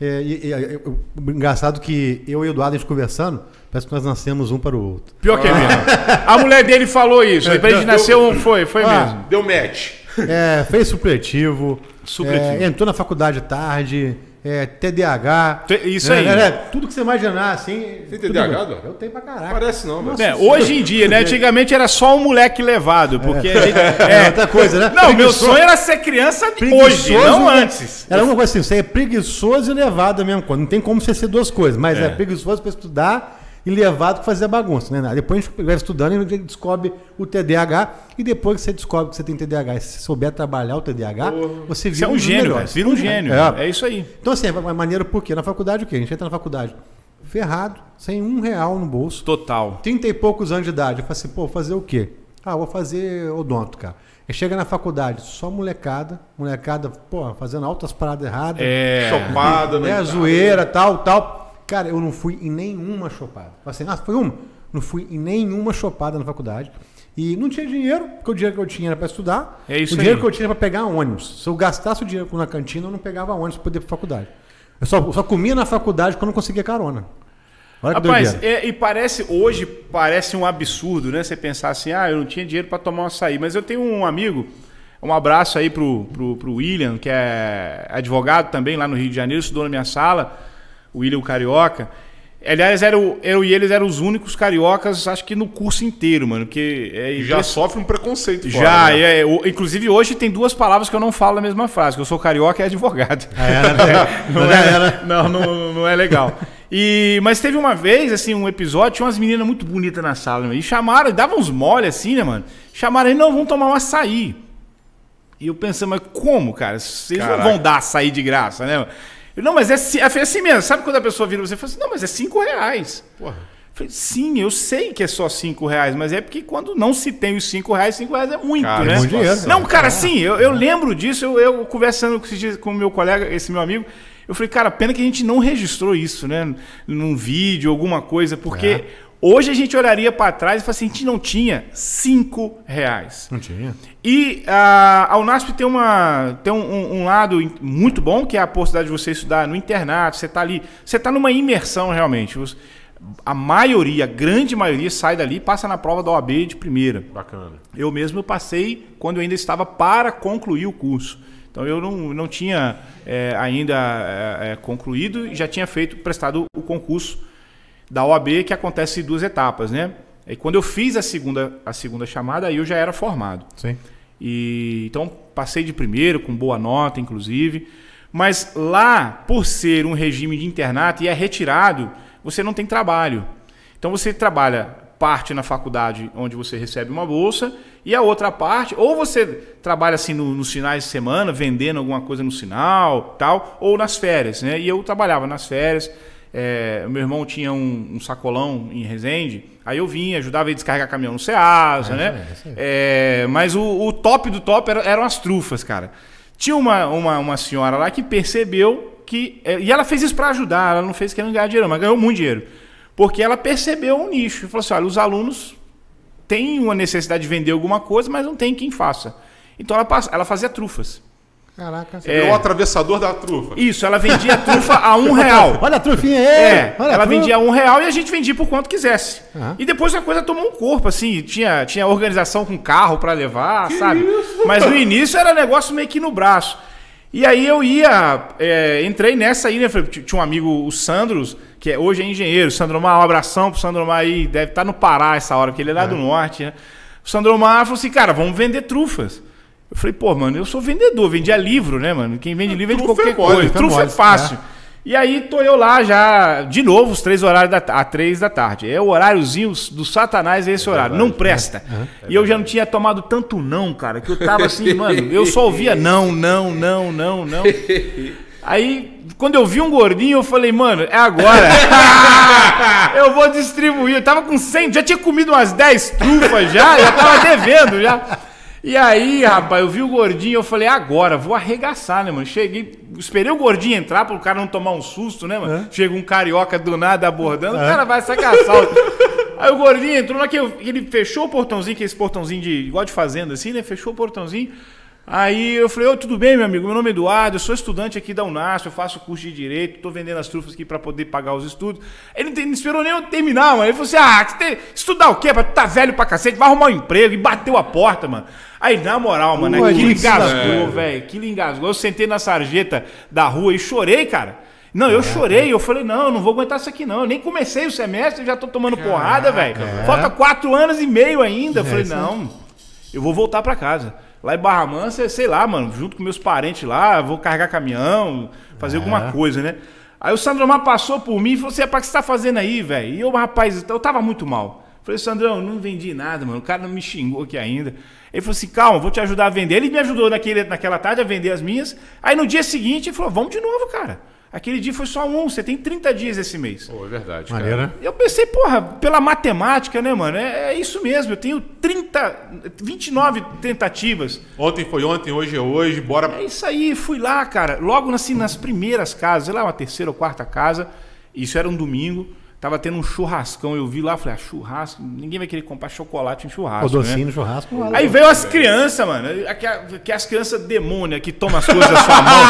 S1: É, e, é, eu- engraçado que eu e o Eduardo a gente conversando, parece que nós nascemos um para o outro.
S4: Pior que é mesmo. A mulher dele falou isso. Aí pra gente
S2: eu-
S4: nasceu, foi, foi
S1: Ah,
S4: mesmo.
S2: Deu match.
S1: É, fez supletivo,
S4: Supletivo.
S1: é, entrou na faculdade tarde, é, TDAH.
S4: Isso
S1: né,
S4: aí.
S1: né, tudo que você imaginar, assim.
S2: Tem
S1: tudo
S2: TDAH,
S1: bem.
S2: Eduardo?
S1: Eu tenho pra caralho.
S2: Parece não, velho.
S4: É, hoje em dia, né? Antigamente era só um moleque levado, porque a gente.
S1: É, outra coisa, né?
S4: Não, meu sonho era ser criança hoje,
S1: preguiçoso,
S4: não
S1: né?
S4: antes.
S1: Era uma coisa assim, você é preguiçoso e levado a mesma coisa. Não tem como você ser duas coisas, mas é, preguiçoso para estudar e levado para fazer bagunça, né? Depois a gente vai estudando e a gente descobre o TDAH e depois que você descobre que você tem TDAH, e se você souber trabalhar o TDAH, você
S4: Você
S1: vira
S4: é um gênio,
S1: melhores.
S4: velho. Vira um gênio.
S1: É.
S4: É isso aí.
S1: Então assim, é maneiro por quê? Na faculdade o quê? A gente entra na faculdade. ferrado, sem um real no bolso.
S4: Total.
S1: 30 e poucos anos de idade. Eu falei assim, pô, fazer o quê? Ah, vou fazer odonto, cara. Aí chega na faculdade, só molecada, molecada, pô, fazendo altas paradas erradas.
S4: É.
S2: Chopada, né?
S1: É, zoeira, tal, tal. Cara, eu não fui em nenhuma chopada. Assim, ah, foi uma? Não fui em nenhuma chopada na faculdade. E não tinha dinheiro, porque o dinheiro que eu tinha era para estudar.
S4: É isso
S1: o dinheiro
S4: aí.
S1: que eu tinha era para pegar ônibus. Se eu gastasse o dinheiro na cantina, eu não pegava ônibus para poder ir pra faculdade. Eu só, eu só comia na faculdade quando eu conseguia carona. Olha
S4: Rapaz, é, e parece, hoje parece um absurdo, né? Você pensar assim, ah, eu não tinha dinheiro para tomar um açaí. Mas eu tenho um amigo, um abraço aí pro, pro, pro William, que é advogado também lá no Rio de Janeiro, estudou na minha sala, o William o Carioca. Aliás, era o, eu e eles eram os únicos cariocas, acho que no curso inteiro, mano. Porque é
S2: Já sofre um preconceito fora,
S4: Já,
S2: né?
S4: é, o- inclusive hoje tem duas palavras que eu não falo na mesma frase, que eu sou carioca e advogado.
S1: É,
S4: não,
S1: já
S4: é,
S1: era.
S4: não, não, não é legal. E, mas teve uma vez, assim, um episódio, tinha umas meninas muito bonitas na sala, né? e chamaram, davam uns mole assim, né, mano? Chamaram aí, não, vamos tomar um açaí. E eu pensando, mas como, cara? Vocês
S2: Caraca.
S4: não vão dar açaí de graça, né? Eu, não, mas é, é assim mesmo. Sabe quando a pessoa vira você e fala assim, não, mas é cinco reais.
S2: Porra.
S4: Falei, sim, eu sei que é só cinco reais, mas é porque quando não se tem os cinco reais, cinco reais é muito,
S2: Cara,
S4: né?
S2: é muito dinheiro.
S4: Não, cara, sim, eu, eu lembro disso, eu, eu conversando com o meu colega, esse meu amigo, eu falei, cara, pena que a gente não registrou isso, né? Num vídeo, alguma coisa, porque
S1: É.
S4: hoje a gente olharia para trás e falaria assim, a gente não tinha cinco reais.
S1: Não tinha.
S4: E a, a Unasp tem, uma, tem um, um- lado muito bom, que é a possibilidade de você estudar no internato, você está ali, você está numa imersão realmente. A maioria, a grande maioria, sai dali e passa na prova da OAB de primeira.
S2: Bacana.
S4: Eu mesmo passei quando eu ainda estava para concluir o curso. Então eu não, não tinha é, ainda é, concluído e já tinha feito, prestado o concurso da OAB, que acontece em duas etapas, né? E quando eu fiz a segunda, a segunda chamada, aí eu já era formado.
S1: Sim.
S4: E então passei de primeiro, com boa nota, inclusive. Mas lá, por ser um regime de internato e é retirado, você não tem trabalho. Então você trabalha parte na faculdade, onde você recebe uma bolsa, e a outra parte, ou você trabalha assim no- nos finais de semana, vendendo alguma coisa no sinal, tal, ou nas férias, né? E eu trabalhava nas férias. É, meu irmão tinha um, um sacolão em Resende, aí eu vinha, ajudava ele a descarregar caminhão no Ceasa, né?
S1: é, aí.
S4: É, mas o, o top do top era- eram as trufas, cara. Tinha uma, uma, uma senhora lá que percebeu que. é, E ela fez isso para ajudar, ela não fez querendo ganhar dinheiro, mas ganhou muito dinheiro. Porque ela percebeu um nicho. Falou assim: olha, os alunos têm uma necessidade de vender alguma coisa, mas não tem quem faça. Então ela, ela fazia trufas.
S1: Caraca.
S4: É.
S2: É o atravessador da trufa.
S4: Isso, ela vendia trufa a um real.
S1: Olha a trufinha aí.
S4: É,
S1: olha a
S4: ela
S1: trufa.
S4: vendia um real e a gente vendia por quanto quisesse.
S1: Aham.
S4: E depois a coisa tomou um corpo, assim, tinha, tinha organização com carro pra levar, sabe? Mas no início era negócio meio que no braço. E aí eu ia, é, entrei nessa aí, né? Tinha um amigo, o Sandros, que é, hoje é engenheiro. Sandro Mar, um abração pro Sandro Mar aí, deve estar no Pará essa hora, porque ele é lá do norte, né? O Sandro Mar falou assim, cara, vamos vender trufas. Eu falei, pô, mano, eu sou vendedor, vendia livro, né, mano? Quem vende livro vende
S2: Trufa é
S4: qualquer
S2: mole,
S4: coisa.
S1: trufa é
S4: Trufa é
S1: mole,
S4: fácil. E aí tô eu lá já, de novo, os três horários da, a três da tarde. É o horáriozinho do satanás é esse horário. Não presta. e eu já não tinha tomado tanto não, cara, que eu tava assim, mano, eu só ouvia não, não, não, não, não. Aí, quando eu vi um gordinho, eu falei, mano, é agora. eu vou distribuir. Eu tava com 100, já tinha comido umas 10 trufas já, já tava devendo já. E aí, rapaz, eu vi o gordinho, eu falei, agora, vou arregaçar, né, mano? Cheguei, esperei o gordinho entrar para o cara não tomar um susto, né, mano? Chega um carioca do nada abordando, o cara vai sacar assalto. Aí o gordinho entrou, na que ele fechou o portãozinho, que é esse portãozinho de, igual de fazenda, assim, né? Fechou o portãozinho. Aí eu falei, ô, tudo bem, meu amigo? Meu nome é Eduardo, eu sou estudante aqui da Unasp, eu faço curso de Direito, tô vendendo as trufas aqui para poder pagar os estudos. Ele não, esperou nem eu terminar, mano. Ele falou assim, ah, tem- estudar o quê? Pra tu tá velho pra cacete, vai arrumar um emprego. E bateu a porta, mano. Aí, na moral, mano,
S1: Pô,
S4: aquilo engasgou, velho. Aquilo engasgou. Eu sentei na sarjeta da rua e chorei, cara. Não, eu chorei, eu falei, não, eu não vou aguentar isso aqui, não. Eu nem comecei o semestre, já tô tomando porrada, velho. Falta quatro anos e meio ainda. Eu falei, não, eu vou voltar pra casa. Lá em Barra Mansa, sei lá, mano, junto com meus parentes lá, vou carregar caminhão, fazer alguma coisa, né? Aí o Sandro Mar passou por mim e falou assim: "Rapaz, o que você tá fazendo aí, velho? E eu, rapaz, eu tava muito mal. Falei, Sandrão, não vendi nada, mano. O cara não me xingou aqui ainda. Ele falou assim: calma, vou te ajudar a vender. Ele me ajudou naquele, naquela tarde a vender as minhas. Aí no dia seguinte ele falou: vamos de novo, cara. Aquele dia foi só um, você tem 30 dias esse mês.
S2: Pô, é verdade. cara.
S1: Maneiro, né?
S4: Eu pensei, porra, pela matemática, né, mano? É, é isso mesmo, eu tenho 30, 29 tentativas.
S2: Ontem foi ontem, hoje é hoje, bora.
S4: É isso aí, fui lá, cara. Logo assim, nas primeiras casas, sei lá, uma terceira ou quarta casa. Isso era um domingo. Tava tendo um churrascão. Eu vi lá, falei, ah, churrasco. Ninguém vai querer comprar chocolate em
S1: O
S4: churrasco.
S1: docinho
S4: Né?
S1: no churrasco.
S4: Aí veio as crianças, mano. aquela- Que as crianças demônia que tomam as coisas da sua mão.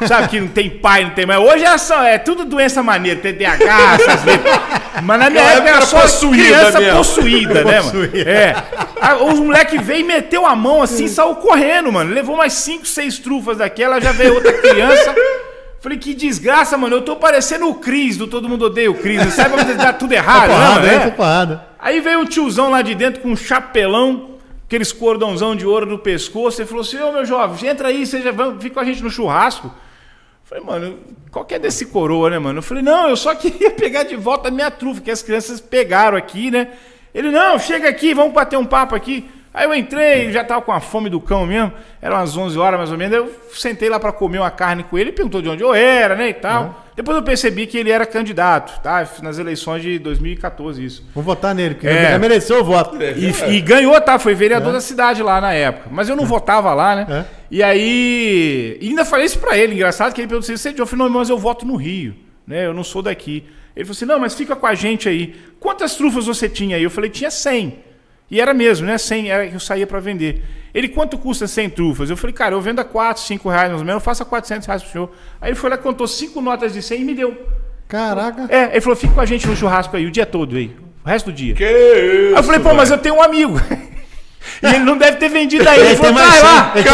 S4: Sabe que não tem pai, não tem mãe. Hoje é, só, é tudo doença maneira, TDAH, essas letras. Mas na minha época era
S2: era
S4: só
S2: possuída
S4: criança
S2: mesmo.
S4: possuída, né, mano? É. Aí Os moleques veio e meteu a mão assim, saiu correndo, mano. Levou mais cinco, seis trufas daquela, já veio outra criança. Falei, que desgraça, mano. Eu tô parecendo o Cris, do Todo Mundo Odeia o Cris. Sabe quando dá tudo errado, né,
S1: porrada,
S4: mano?
S1: hein?
S4: É. Aí veio um tiozão lá de dentro com um chapelão, aqueles cordãozão de ouro no pescoço, e falou assim: Ô meu jovem, entra aí, seja, vamos, fica com a gente no churrasco. Falei, mano, qual que é desse coroa, né, mano? Eu falei, não, eu só queria pegar de volta a minha trufa, que as crianças pegaram aqui, né? Ele, não, chega aqui, vamos bater um papo aqui. Aí eu entrei, já tava com a fome do cão mesmo, eram umas 11 horas mais ou menos, eu sentei lá pra comer uma carne com ele, ele perguntou de onde eu era, né, e tal. Depois eu percebi que ele era candidato, tá? Nas eleições de 2014, isso.
S1: Vou votar nele, porque
S4: É.
S1: ele já mereceu o voto.
S4: E, e ganhou, tá? Foi vereador da cidade lá na época. Mas eu não votava lá, né?
S1: É.
S4: E aí. E ainda falei isso pra ele, engraçado, que ele perguntou assim: você é de falei, não, mas eu voto no Rio, né? Eu não sou daqui. Ele falou assim: não, mas fica com a gente aí. Quantas trufas você tinha aí? Eu falei, tinha 100. E era mesmo, né? 100 era que eu saía pra vender. Ele, quanto custa 100 trufas? Eu falei, cara, eu vendo a 4, 5 reais mais ou menos, eu faço a 400 reais pro senhor. Aí ele foi lá, contou 5 notas de 100 e me deu.
S1: Caraca.
S4: É, ele falou, fica com a gente no churrasco aí, o dia todo aí. O resto do dia.
S2: Que
S4: Aí
S2: isso,
S4: eu falei, pô, mas eu tenho um amigo. e ele não deve ter vendido aí. Ele falou,
S1: tem
S4: vai lá.
S1: mais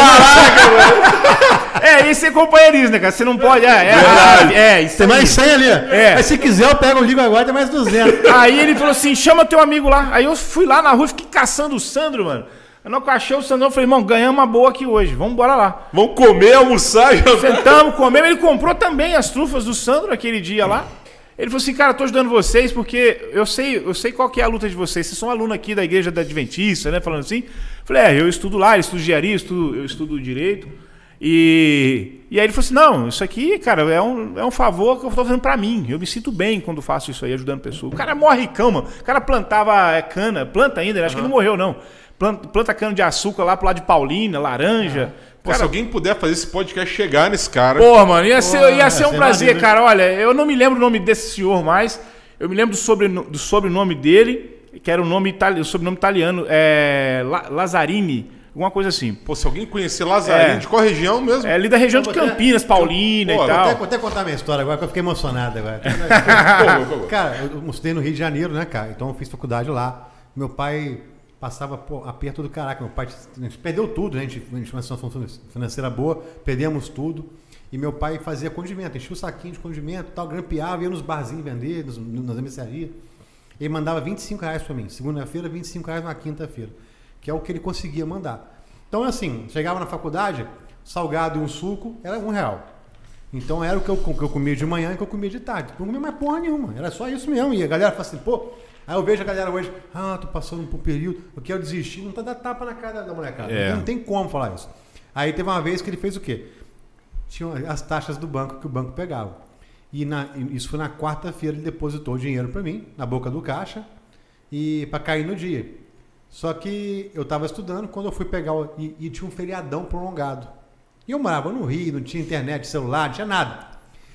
S4: É, isso é companheirismo, né, cara? Você não pode. É, é,
S2: Verdade.
S4: é, isso
S1: Tem mais 100 ali.
S4: É.
S1: Mas se quiser, eu pego o ligo agora, tem mais 200.
S4: Aí ele falou assim: chama teu amigo lá. Aí eu fui lá na rua e fiquei caçando o Sandro, mano. Eu não achei o Sandro, eu falei, irmão, ganhamos uma boa aqui hoje. Vamos embora lá.
S2: Vamos comer, almoçar.
S4: Sentamos, comemos. Ele comprou também as trufas do Sandro aquele dia lá. Ele falou assim, cara, tô ajudando vocês porque eu sei, eu sei qual que é a luta de vocês. Vocês são aluno aqui da igreja da Adventista, né? Falando assim. Falei, é, eu estudo lá, eu estudo engenharia, eu estudo, eu estudo direito. E, e aí ele falou assim, não, isso aqui, cara, é um, é um favor que eu tô fazendo pra mim. Eu me sinto bem quando faço isso aí, ajudando pessoas. O cara é mó ricão, mano. O cara plantava é, cana, planta ainda, né? acho que ele não morreu, não. Planta, planta cana de açúcar lá pro lado de Paulina, laranja.
S2: Pô, se
S4: Cara,
S2: alguém puder fazer esse podcast chegar nesse cara.
S4: Porra, mano, ia ser, ia
S1: ia
S4: ser um prazer,
S1: né?
S4: cara. Olha, eu não me lembro o nome desse senhor mais. Eu me lembro do, sobreno- do sobrenome dele, que era o nome itali- o sobrenome italiano, é, La- Lazzarini, alguma coisa assim.
S2: Pô, se alguém conhecer Lazarinho,
S4: É.
S2: de qual região mesmo?
S4: É ali da região de
S1: até-
S4: Campinas, Paulina
S2: Pô,
S4: e
S1: Vou
S4: tal.
S1: até, vou até contar minha história agora, que eu fiquei emocionado agora.
S2: Pô, pô, pô.
S1: cara, eu eu estudei no Rio de Janeiro, né, cara? Então eu fiz faculdade lá. Meu pai passava pô, aperto do caraca. Meu pai a gente perdeu tudo, né? A gente, tinha uma situação financeira boa, perdemos tudo. E meu pai fazia condimento, enchia o saquinho de condimento, tal, grampeava, ia nos barzinhos vender, nos, nas mercearias. Ele mandava 25 reais pra mim. Segunda-feira, 25 reais na quinta-feira. Que é o que ele conseguia mandar. Então, assim, chegava na faculdade, salgado e um suco, era um real. Então era o que eu, que eu comia de manhã e que eu comia de tarde. Não comia mais porra nenhuma. Era só isso mesmo. E a galera fala assim, pô. Aí eu vejo a galera hoje, ah, tô passando por um período, eu quero desistir, não tá dando tapa na cara da molecada.
S4: É.
S1: Não tem como falar isso. Aí teve uma vez que ele fez o quê? Tinha as taxas do banco que o banco pegava. E na- isso foi na quarta-feira, ele depositou o dinheiro para mim, na boca do caixa, e para cair no dia. Só que eu estava estudando, quando eu fui pegar, o, e, e tinha um feriadão prolongado. E eu morava no Rio, não tinha internet, celular, não tinha nada.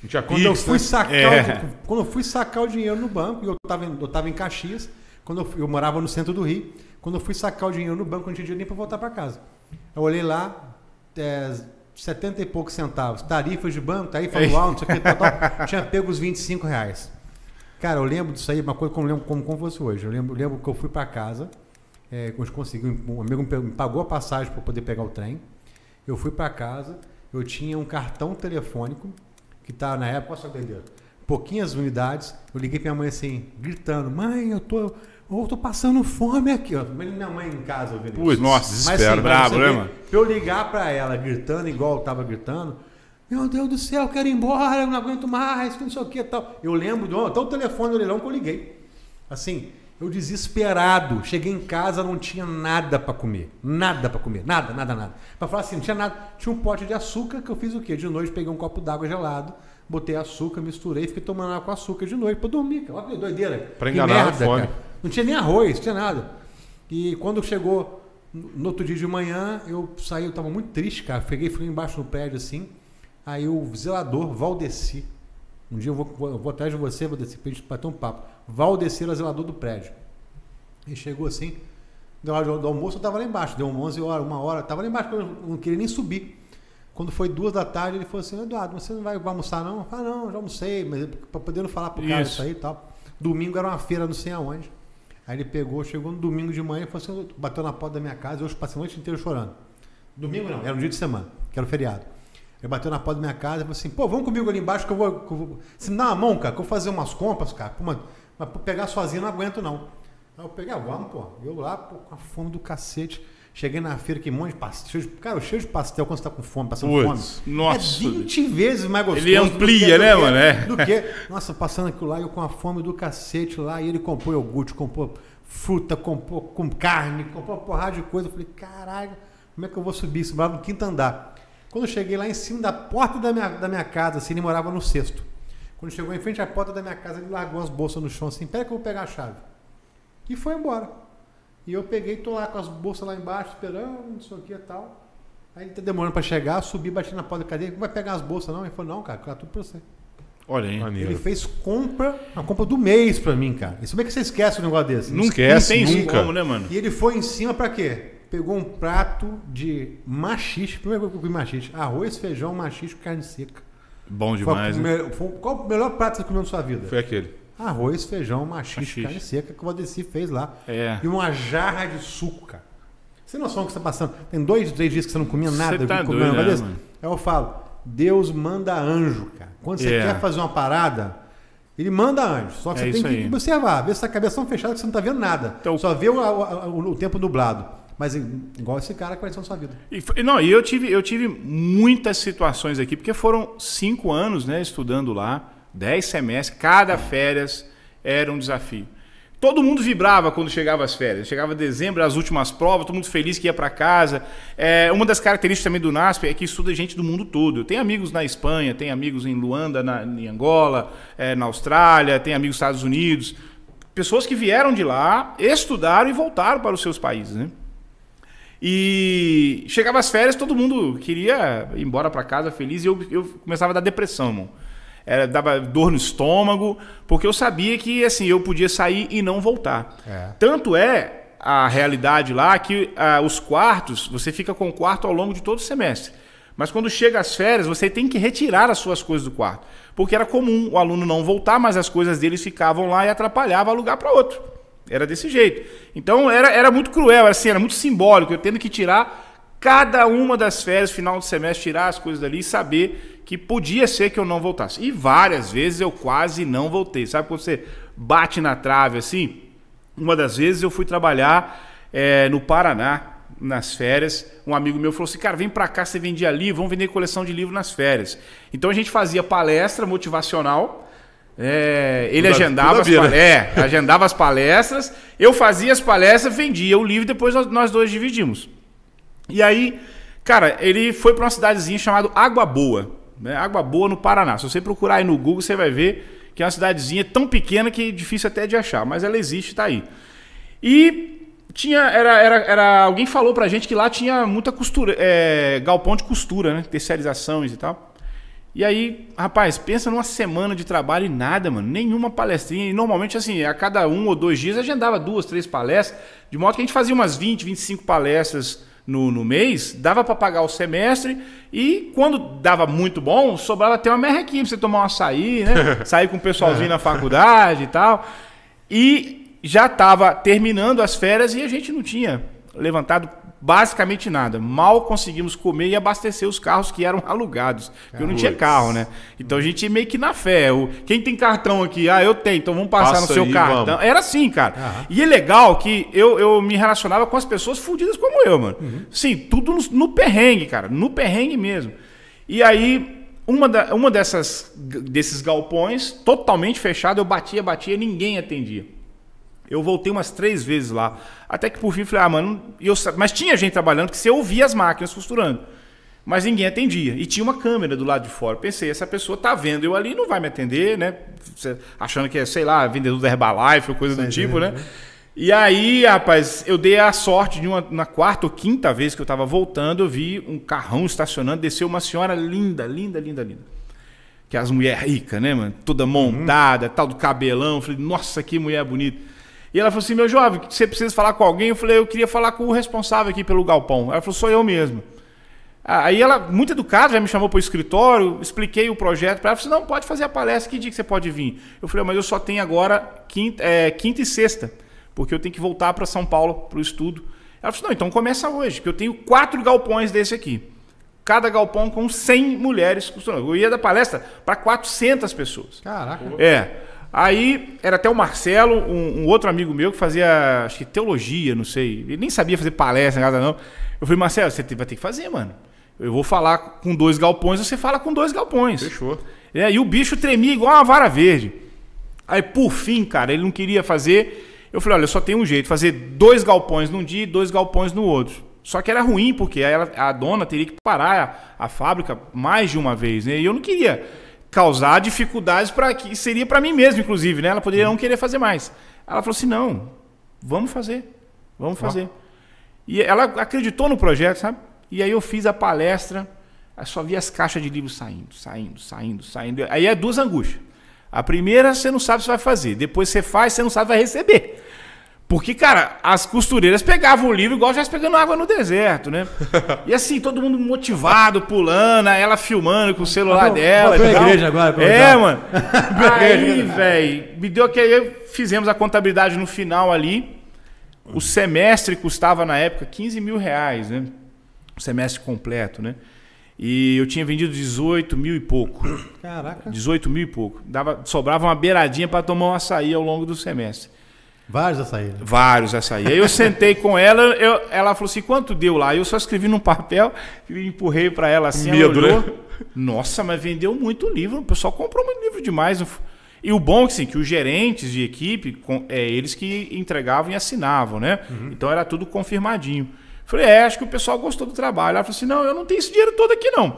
S2: Tinha
S1: Quando eu
S2: Pix,
S1: fui
S2: né?
S1: sacar,
S4: É.
S1: o, quando eu fui sacar o dinheiro no banco, e eu estava eu tava em Caxias, quando eu, eu morava no centro do Rio, quando eu fui sacar o dinheiro no banco, eu não tinha dinheiro nem para voltar para casa. Eu olhei lá, é, 70 e poucos centavos, tarifas de banco, tarifa anual, não sei o que, tal, tal, tinha pego os 25 reais. Cara, eu lembro disso aí, uma coisa que eu não lembro como, como fosse hoje. Eu lembro, lembro que eu fui para casa, é, eu consegui, um amigo me pagou a passagem para poder pegar o trem. Eu fui para casa, eu tinha um cartão telefônico, que tá na época, que doideira, pouquinhas unidades. Eu liguei pra minha mãe assim, gritando: Mãe, eu tô, eu tô passando fome aqui. Ó. Minha mãe em casa ouvindo
S2: nossa, desespero.
S1: assim,
S4: Brabo, né, mano?
S1: Pra eu ligar pra ela gritando igual eu tava gritando, meu Deus do céu, eu quero ir embora, eu não aguento mais, que não sei o que tal. Eu lembro do até o telefone do leilão que eu liguei. Assim, eu desesperado, cheguei em casa, não tinha nada pra comer. Nada pra comer, nada, nada, nada. Pra falar assim, não tinha nada. Tinha um pote de açúcar que eu fiz o quê? De noite peguei um copo d'água gelado, botei açúcar, misturei, fiquei tomando água com açúcar de noite pra dormir, cara. Olha que doideira. Que
S2: enganar a fome.
S1: cara. Não tinha nem arroz, não tinha nada. E quando chegou no no outro dia de manhã, eu saí, eu tava muito triste, cara. Peguei, fui embaixo no prédio assim. Aí o zelador, Valdeci. Um dia eu vou, vou, vou atrás de você, Valdeci, pra gente bater um papo. Valdeci era zelador do prédio. Ele chegou assim, deu hora do almoço, eu tava lá embaixo. Deu 11 horas, uma hora, tava lá embaixo, eu não queria nem subir. Quando foi duas da tarde, ele falou assim: Eduardo, você não vai almoçar não? Eu falei: ah, não, já almocei, mas pra poder não falar pro cara
S4: Isso.
S1: isso aí e tal. Domingo era uma feira, não sei aonde. Aí ele pegou, chegou no domingo de manhã e falou assim: bateu na porta da minha casa, eu passei a noite inteira chorando. Domingo não, era um dia de semana, que era o feriado. Ele bateu na porta da minha casa e falou assim: pô, vamos comigo ali embaixo que eu vou. Que eu vou... Você me dá uma mão, cara, que eu vou fazer umas compras, cara. Pô, mas, pegar sozinho eu não aguento, não. Aí eu peguei, ah, vamos, pô. Eu lá, pô, com a fome do cacete. Cheguei na feira, que um monte de pastel. Cara, cheio de pastel quando você tá com fome, passando fome.
S4: nossa.
S1: É 20 vezes mais gostoso.
S4: Ele
S1: do
S4: amplia,
S1: que- do
S4: né,
S1: que-
S4: mano? É.
S1: Do que. Nossa, passando aquilo lá, eu com a fome do cacete lá, e ele comprou iogurte, comprou fruta, comprou com carne, comprou uma porrada de coisa. Eu falei, caralho, como é que eu vou subir isso? Morava no quinto andar. Quando eu cheguei lá em cima da porta da minha, da minha casa, assim, ele morava no sexto. Quando chegou em frente à porta da minha casa, ele largou as bolsas no chão assim, pera que eu vou pegar a chave. E foi embora. E eu peguei, tô lá com as bolsas lá embaixo, esperando, não sei o que e tal. Aí ele tá demorando pra chegar, subi, bati na porta da cadeia, não vai pegar as bolsas não? Ele falou, não, cara, tá tudo pra você.
S4: Olha aí.
S2: Maneiro.
S1: Ele fez compra, a compra do mês pra mim, cara. E como é que você esquece um negócio desse?
S4: Não,
S2: esquece
S4: não tem
S2: nunca.
S4: como, né, mano?
S1: E ele foi em cima pra quê? Pegou um prato de machixe, primeira coisa que eu comi machixe, arroz, feijão, machixe carne seca.
S4: Bom
S1: Foi
S4: demais, né?
S1: foi- qual o melhor prato que você comeu na sua vida?
S2: Foi aquele.
S1: Arroz, feijão, machixe,
S4: Machixe.
S1: carne seca que o Valdeci fez lá.
S4: É.
S1: E uma jarra de suco, cara. Você tem noção do que você tá passando? Tem dois, três dias que você não comia nada.
S4: Você tá doido,
S1: negócio
S4: né, mano?
S1: Aí eu falo, Deus manda anjo, cara. Quando você
S4: É.
S1: quer fazer uma parada, ele manda anjo. Só que
S4: É
S1: você tem que
S4: aí.
S1: observar, ver se a cabeça tão fechada que você não tá vendo nada.
S4: Então-
S1: Só vê o, o- o tempo nublado. Mas igual esse cara que apareceu na sua vida.
S4: E, não, e eu tive, eu tive muitas situações aqui, porque foram cinco anos né, estudando lá, dez semestres, cada férias era um desafio. Todo mundo vibrava quando chegava as férias. Chegava dezembro, as últimas provas, todo mundo feliz que ia para casa. É, uma das características também do NASP é que estuda gente do mundo todo. Eu tenho amigos na Espanha, tenho amigos em Luanda, na, em Angola, é, na Austrália, tenho amigos nos Estados Unidos. Pessoas que vieram de lá, estudaram e voltaram para os seus países, né? E chegava as férias, todo mundo queria ir embora para casa feliz e eu, eu começava a dar depressão, irmão. Era, dava dor no estômago, porque eu sabia que assim eu podia sair e não voltar.
S1: É.
S4: Tanto é a realidade lá que ah, os quartos, você fica com o quarto ao longo de todo o semestre. Mas quando chega as férias, você tem que retirar as suas coisas do quarto. Porque era comum o aluno não voltar, mas as coisas deles ficavam lá e atrapalhava alugar para outro. Era desse jeito. Então era, era muito cruel, era, assim, era muito simbólico. Eu tendo que tirar cada uma das férias, final do semestre, tirar as coisas dali e saber que podia ser que eu não voltasse. E várias vezes eu quase não voltei. Sabe quando você bate na trave assim? Uma das vezes eu fui trabalhar eh, no Paraná, nas férias. Um amigo meu falou assim: Cara, vem pra cá, você vendia livro, vamos vender coleção de livro nas férias. Então a gente fazia palestra motivacional. Eh, ele
S2: Tudo
S4: agendava
S2: tudo
S4: as, é, agendava as palestras, eu fazia as palestras, vendia o livro e depois nós, nós dois dividimos. E aí, cara, ele foi para uma cidadezinha chamada Água Boa. Né? Água Boa no Paraná. Se você procurar aí no Google, você vai ver que é uma cidadezinha tão pequena que é difícil até de achar, mas ela existe, está aí. E tinha, era, era, era, alguém falou pra gente que lá tinha muita costura, é, galpão de costura, né? Terceirizações e tal. E aí, rapaz, pensa numa semana de trabalho e nada, mano. Nenhuma palestrinha. E normalmente, assim, a cada um ou dois dias agendava duas, três palestras. De modo que a gente fazia umas 20, 25 palestras no, no mês. Dava pra pagar o semestre. E quando dava muito bom, sobrava até uma merrequinha pra você tomar um açaí, né? Sair com o pessoalzinho na faculdade e tal. E já estava terminando as férias e a gente não tinha levantado basicamente nada. Mal conseguimos comer e abastecer os carros que eram alugados. Porque eu não tinha carro, né? Então a gente ia meio que na fé. O, quem tem cartão aqui? Ah, eu tenho, então vamos passar
S2: Passa
S4: no seu
S2: aí,
S4: cartão.
S2: vamos.
S4: Era assim, cara.
S1: Aham.
S4: E é legal que eu, eu me relacionava com as pessoas fudidas como eu, mano. Sim, tudo no, no perrengue, cara. No perrengue mesmo. E aí, uma, da- uma dessas, desses galpões, totalmente fechado, eu batia, batia, ninguém atendia. Eu voltei umas três vezes lá. Até que por fim falei, ah, mano, eu, mas tinha gente trabalhando que você ouvia as máquinas costurando. Mas ninguém atendia. E tinha uma câmera do lado de fora. Pensei, essa pessoa tá vendo eu ali, não vai me atender, né? Achando que é, sei lá, vendedor da Herbalife ou coisa do tipo, né? E aí, rapaz, eu dei a sorte de uma, na quarta ou quinta vez que eu tava voltando, eu vi um carrão estacionando, desceu uma senhora linda, linda, linda, linda. Que é as mulheres ricas, né, mano? Toda montada, tal do cabelão. Eu falei, nossa, que mulher bonita. E ela falou assim: meu jovem, você precisa falar com alguém? Eu falei, eu queria falar com o responsável aqui pelo galpão. Ela falou, sou eu mesmo. Aí ela, muito educada, já me chamou para o escritório, expliquei o projeto para ela. Ela falou, não, pode fazer a palestra, que dia que você pode vir? Eu falei, mas eu só tenho agora quinta, é, quinta e sexta, porque eu tenho que voltar para São Paulo para o estudo. Ela falou, não, então começa hoje, que eu tenho quatro galpões desse aqui. Cada galpão com 100 mulheres costurando. Eu ia dar palestra para 400 pessoas.
S1: Caraca.
S4: É. Aí era até o Marcelo, um, um outro amigo meu que fazia, acho que teologia, não sei. Ele nem sabia fazer palestra, nada não. Eu falei, Marcelo, você vai ter que fazer, mano. Eu vou falar com dois galpões, você fala com dois galpões.
S2: Fechou.
S4: É, e o bicho tremia igual uma vara verde. Aí, por fim, cara, ele não queria fazer. Eu falei, olha, só tem um jeito, fazer dois galpões num dia e dois galpões no outro. Só que era ruim, porque a dona teria que parar a, a fábrica mais de uma vez, né? E eu não queria causar dificuldades para que seria para mim mesmo, inclusive, né? Ela poderia não querer fazer mais. Ela falou assim: "Não, vamos fazer. Vamos fazer". E ela acreditou no projeto, sabe? E aí eu fiz a palestra, aí só vi as caixas de livros saindo, saindo, saindo, saindo. Aí é duas angústias. A primeira, você não sabe se vai fazer. Depois você faz, você não sabe se vai receber. Porque, cara, as costureiras pegavam o livro igual já pegando água no deserto, né? E assim, todo mundo motivado, pulando, ela filmando com o celular
S1: Vou-
S4: dela.
S1: pra igreja agora, pra
S4: É, mano. Aí, velho, me deu aquele. Fizemos a contabilidade no final ali. O semestre custava na época 15 mil reais, né? O semestre completo, né? E eu tinha vendido 18 mil e pouco.
S1: Caraca.
S4: 18 mil e pouco. Dava, sobrava uma beiradinha para tomar um açaí ao longo do semestre.
S1: Vários açaí. né?
S4: Vários açaí. Aí eu sentei com ela, eu- ela falou assim: quanto deu lá? Eu só escrevi num papel e empurrei para ela assim. ela
S2: Medo,
S4: olhou,
S2: né?
S4: Nossa, mas vendeu muito livro. O pessoal comprou muito livro demais. E o bom é que, assim, que os gerentes de equipe, com- é eles que entregavam e assinavam, né? Então era tudo confirmadinho. Falei, é, acho que o pessoal gostou do trabalho. Ela falou assim: não, eu não tenho esse dinheiro todo aqui, não.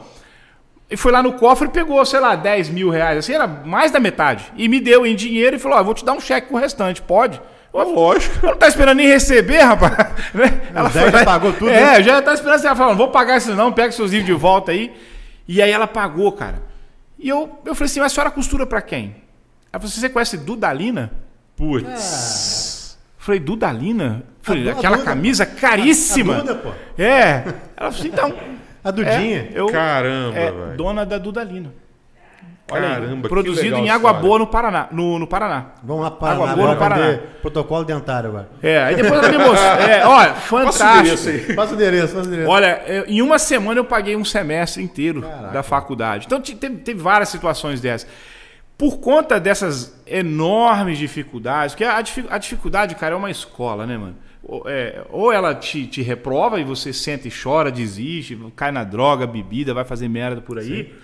S4: E foi lá no cofre e pegou, sei lá, 10 mil reais, assim, era mais da metade. E me deu em dinheiro e falou: ó, vou te dar um cheque com o restante, pode? Eu,
S2: Lógico.
S4: eu não tá esperando nem receber, rapaz. Né?
S1: Os 10 já pagou tudo,
S4: É,
S1: né?
S4: já tá esperando assim, ela falou, não vou pagar isso não, pega seus livros de volta aí. E aí ela pagou, cara. E eu, eu falei assim, mas a senhora costura pra quem? Ela falou assim, você conhece Dudalina?
S2: Putz.
S4: Falei, Dudalina? Falei,
S1: A a
S4: aquela
S1: Duda.
S4: camisa caríssima.
S1: A Duda, pô.
S4: É. Ela falou assim, então...
S1: A Dudinha.
S4: É, eu,
S2: Caramba,
S4: é,
S2: velho.
S4: dona da Dudalina. Olha aí,
S2: Caramba, que
S4: produzido
S2: legal
S4: em Água
S2: história.
S4: Boa no Paraná. No, no Paraná.
S1: Vamos lá para
S4: Água
S1: Paraná,
S4: boa no Paraná.
S1: protocolo dentário agora.
S4: É, aí depois ela me mostrou. É, olha,
S2: Passa o
S4: fantástico.
S2: endereço aí.
S1: Passa o endereço, passa o endereço.
S4: Olha, eu- em uma semana eu paguei um semestre inteiro
S1: Caraca.
S4: da faculdade. Então te- teve, teve várias situações dessas. Por conta dessas enormes dificuldades, porque a, a dificuldade, cara, é uma escola, né, mano? Ou, é, ou ela te, te reprova e você senta e chora, desiste, cai na droga, bebida, vai fazer merda por aí.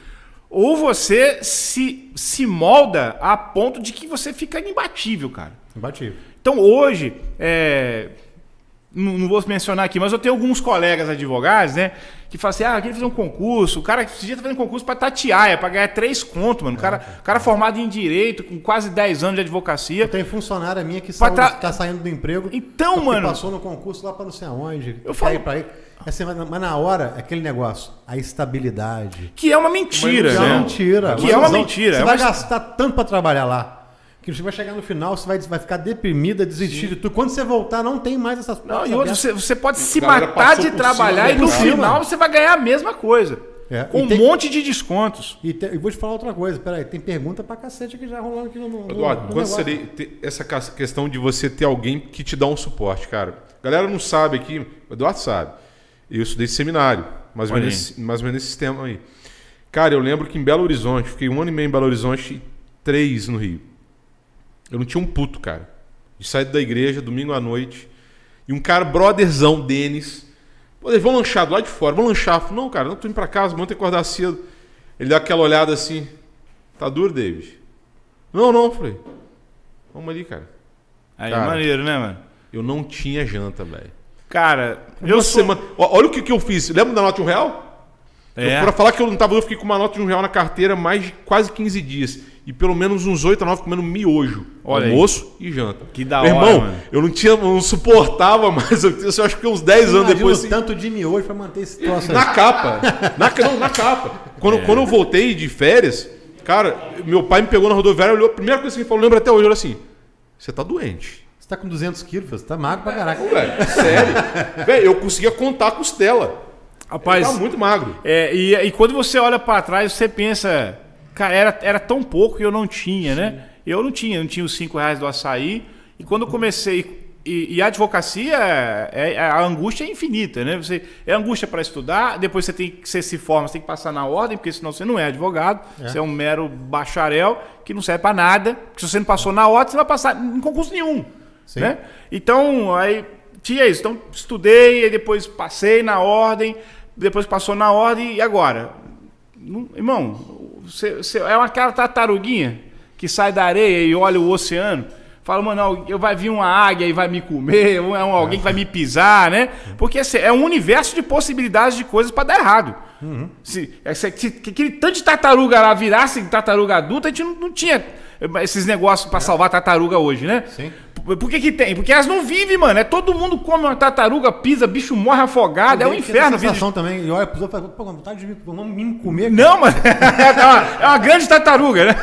S4: Ou você se, se molda a ponto de que você fica imbatível, cara.
S1: Imbatível.
S4: Então hoje, é, não, não vou mencionar aqui, mas eu tenho alguns colegas advogados, né? Que falam assim: ah, eu queria fazer um concurso. O cara esse dia tá fazendo concurso para Tatiaia, para ganhar três contos, mano. O cara, o cara formado em direito, com quase 10 anos de advocacia.
S1: Tem funcionária minha que saiu,
S4: tra-
S1: tá saindo do emprego.
S4: Então, mano-
S1: passou no concurso lá para não sei aonde.
S4: Eu falo-
S1: ir pra aí. Assim, mas, na hora, aquele negócio, a estabilidade.
S4: Que é uma mentira,
S1: Que é
S4: né?
S1: uma mentira.
S4: Que é uma
S1: ilusão.
S4: mentira.
S1: Você
S4: é
S1: vai
S4: uma-
S1: gastar tanto para trabalhar lá. Que você vai chegar no final, você vai, vai ficar deprimida, desistir de tudo. Quando você voltar, não tem mais essas
S4: Não, e você, você pode se matar de trabalhar
S2: cima,
S4: e no final você vai ganhar a mesma coisa.
S1: É,
S4: Com
S1: e
S4: um
S1: tem-
S4: monte de descontos.
S1: E, te- e vou te falar outra coisa, peraí, tem pergunta pra cacete aqui já rolando aqui no. no,
S2: Eduardo,
S1: no
S2: quando seria essa questão de você ter alguém que te dá um suporte, cara? A galera não sabe aqui, o Eduardo sabe. Eu estudei seminário, mais ou menos, nesse- mais ou menos nesse sistema aí. Cara, eu lembro que em Belo Horizonte, fiquei um ano e meio em Belo Horizonte e três no Rio. Eu não tinha um puto, cara. De sair da igreja, domingo à noite, e um cara, brotherzão, Denis, pô, eles vão lanchar do lado de fora, vão lanchar. Eu falei, não, cara, não tô indo pra casa, vamos ter que acordar cedo. Ele dá aquela olhada assim, tá duro, David? Não, não, eu falei. Vamos ali, cara.
S4: Aí
S2: Cara.
S4: é maneiro, né, mano?
S2: Eu não tinha janta, velho.
S4: Cara,
S2: Eu
S4: eu sou...
S2: semana... Olha o que, que eu fiz. Lembra da nota de um real?
S4: É.
S2: Pra falar que eu não tava, eu fiquei com uma nota de um real na carteira mais de quase 15 dias. E pelo menos uns 8 a 9 comendo miojo.
S4: Olha aí.
S2: almoço e janta.
S4: Que da
S2: Meu
S4: hora,
S2: irmão,
S4: mano.
S2: eu não tinha, eu não suportava mais. Eu, eu acho que uns 10 anos
S1: Imagina
S2: depois. assim,
S1: tanto de miojo pra manter esse troço aí.
S2: na capa. Na, não, na capa. Quando, quando eu voltei de férias, cara, meu pai me pegou na rodoviária, olhou, a primeira coisa que ele falou, lembra até hoje, olha assim: você tá doente.
S1: Você tá com 200 quilos, você tá magro pra caraca.
S2: Ô, velho, sério. velho, eu conseguia contar a costela.
S4: Rapaz,
S2: Tá muito magro.
S4: É, e, e quando você olha pra trás, você pensa, cara, era, era tão pouco e eu não tinha, né? Eu não tinha, não tinha os 5 reais do açaí. E quando eu comecei. E, e a advocacia, é, é- a angústia é infinita, né? Você, é angústia para estudar, depois você tem que você se forma, você tem que passar na ordem, porque senão você não é advogado, você é um mero bacharel que não serve para nada. Porque se você não passou na ordem, você não vai passar em concurso nenhum.
S1: Sim.
S4: Né? Então, aí tinha isso. Então, estudei, aí depois passei na ordem, depois passou na ordem, e agora? Não- irmão, você, você é uma cara tartaruguinha que sai da areia e olha o oceano. Fala, mano, eu vai vir uma águia e vai me comer, é um, alguém que vai me pisar, né? Porque assim, é um universo de possibilidades de coisas para dar errado. Se, é, se, se aquele tanto de tartaruga lá virasse tartaruga adulta, a gente não, não tinha esses negócios para salvar tartaruga hoje, né?
S1: Sim.
S4: Por, que, que tem? Porque elas não vivem, mano. É todo mundo come uma tartaruga, pisa, bicho morre afogado. É um
S1: Tem
S4: inferno.
S1: essa
S4: vida de-
S1: sensação também. E olha e fala, pô, vontade de me- vamos me comer.
S4: Não, mano. é, uma, é uma grande tartaruga, né?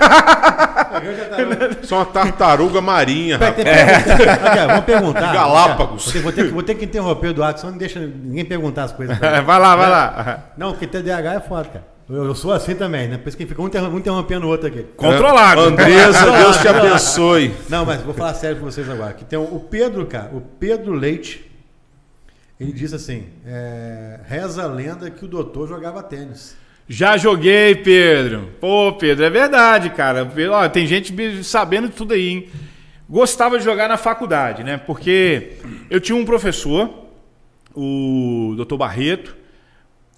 S2: Só uma tartaruga marinha, rapaz.
S1: ter pergunta. Aqui, ó, Vamos perguntar.
S2: Galápagos.
S1: Vou ter, vou ter que- vou ter que interromper o Eduardo, senão não deixa ninguém perguntar as coisas.
S4: Vai lá, vai lá.
S1: Não, porque TDAH é foda, cara. Eu, eu sou assim também, né? Por isso que fica um interrom- um interrompendo o outro aqui.
S4: Controlado.
S2: Andresa, Deus te abençoe.
S1: Não, mas vou falar sério com vocês agora. Que tem o, Pedro, cara, o Pedro Leite, ele diz assim: é, reza a lenda que o doutor jogava tênis.
S4: Já joguei, Pedro. Pô, Pedro, é verdade, cara. Ó, tem gente sabendo de tudo aí, hein? Gostava de jogar na faculdade, né? Porque eu tinha um professor, o Dr. Barreto,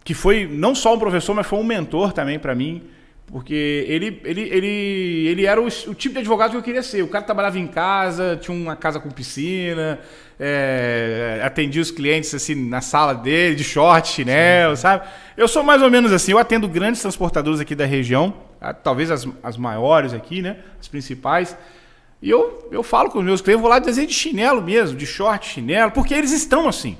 S4: que foi não só um professor, mas foi um mentor também para mim. Porque ele, ele, ele, ele era o, o tipo de advogado que eu queria ser. O cara trabalhava em casa, tinha uma casa com piscina, é, atendia os clientes assim na sala dele, de short, chinelo, sabe? Eu sou mais ou menos assim. Eu atendo grandes transportadoras aqui da região, talvez as, as maiores aqui, né? As principais. E eu, eu falo com os meus clientes, eu vou lá dizer de chinelo mesmo, de short, chinelo, porque eles estão assim.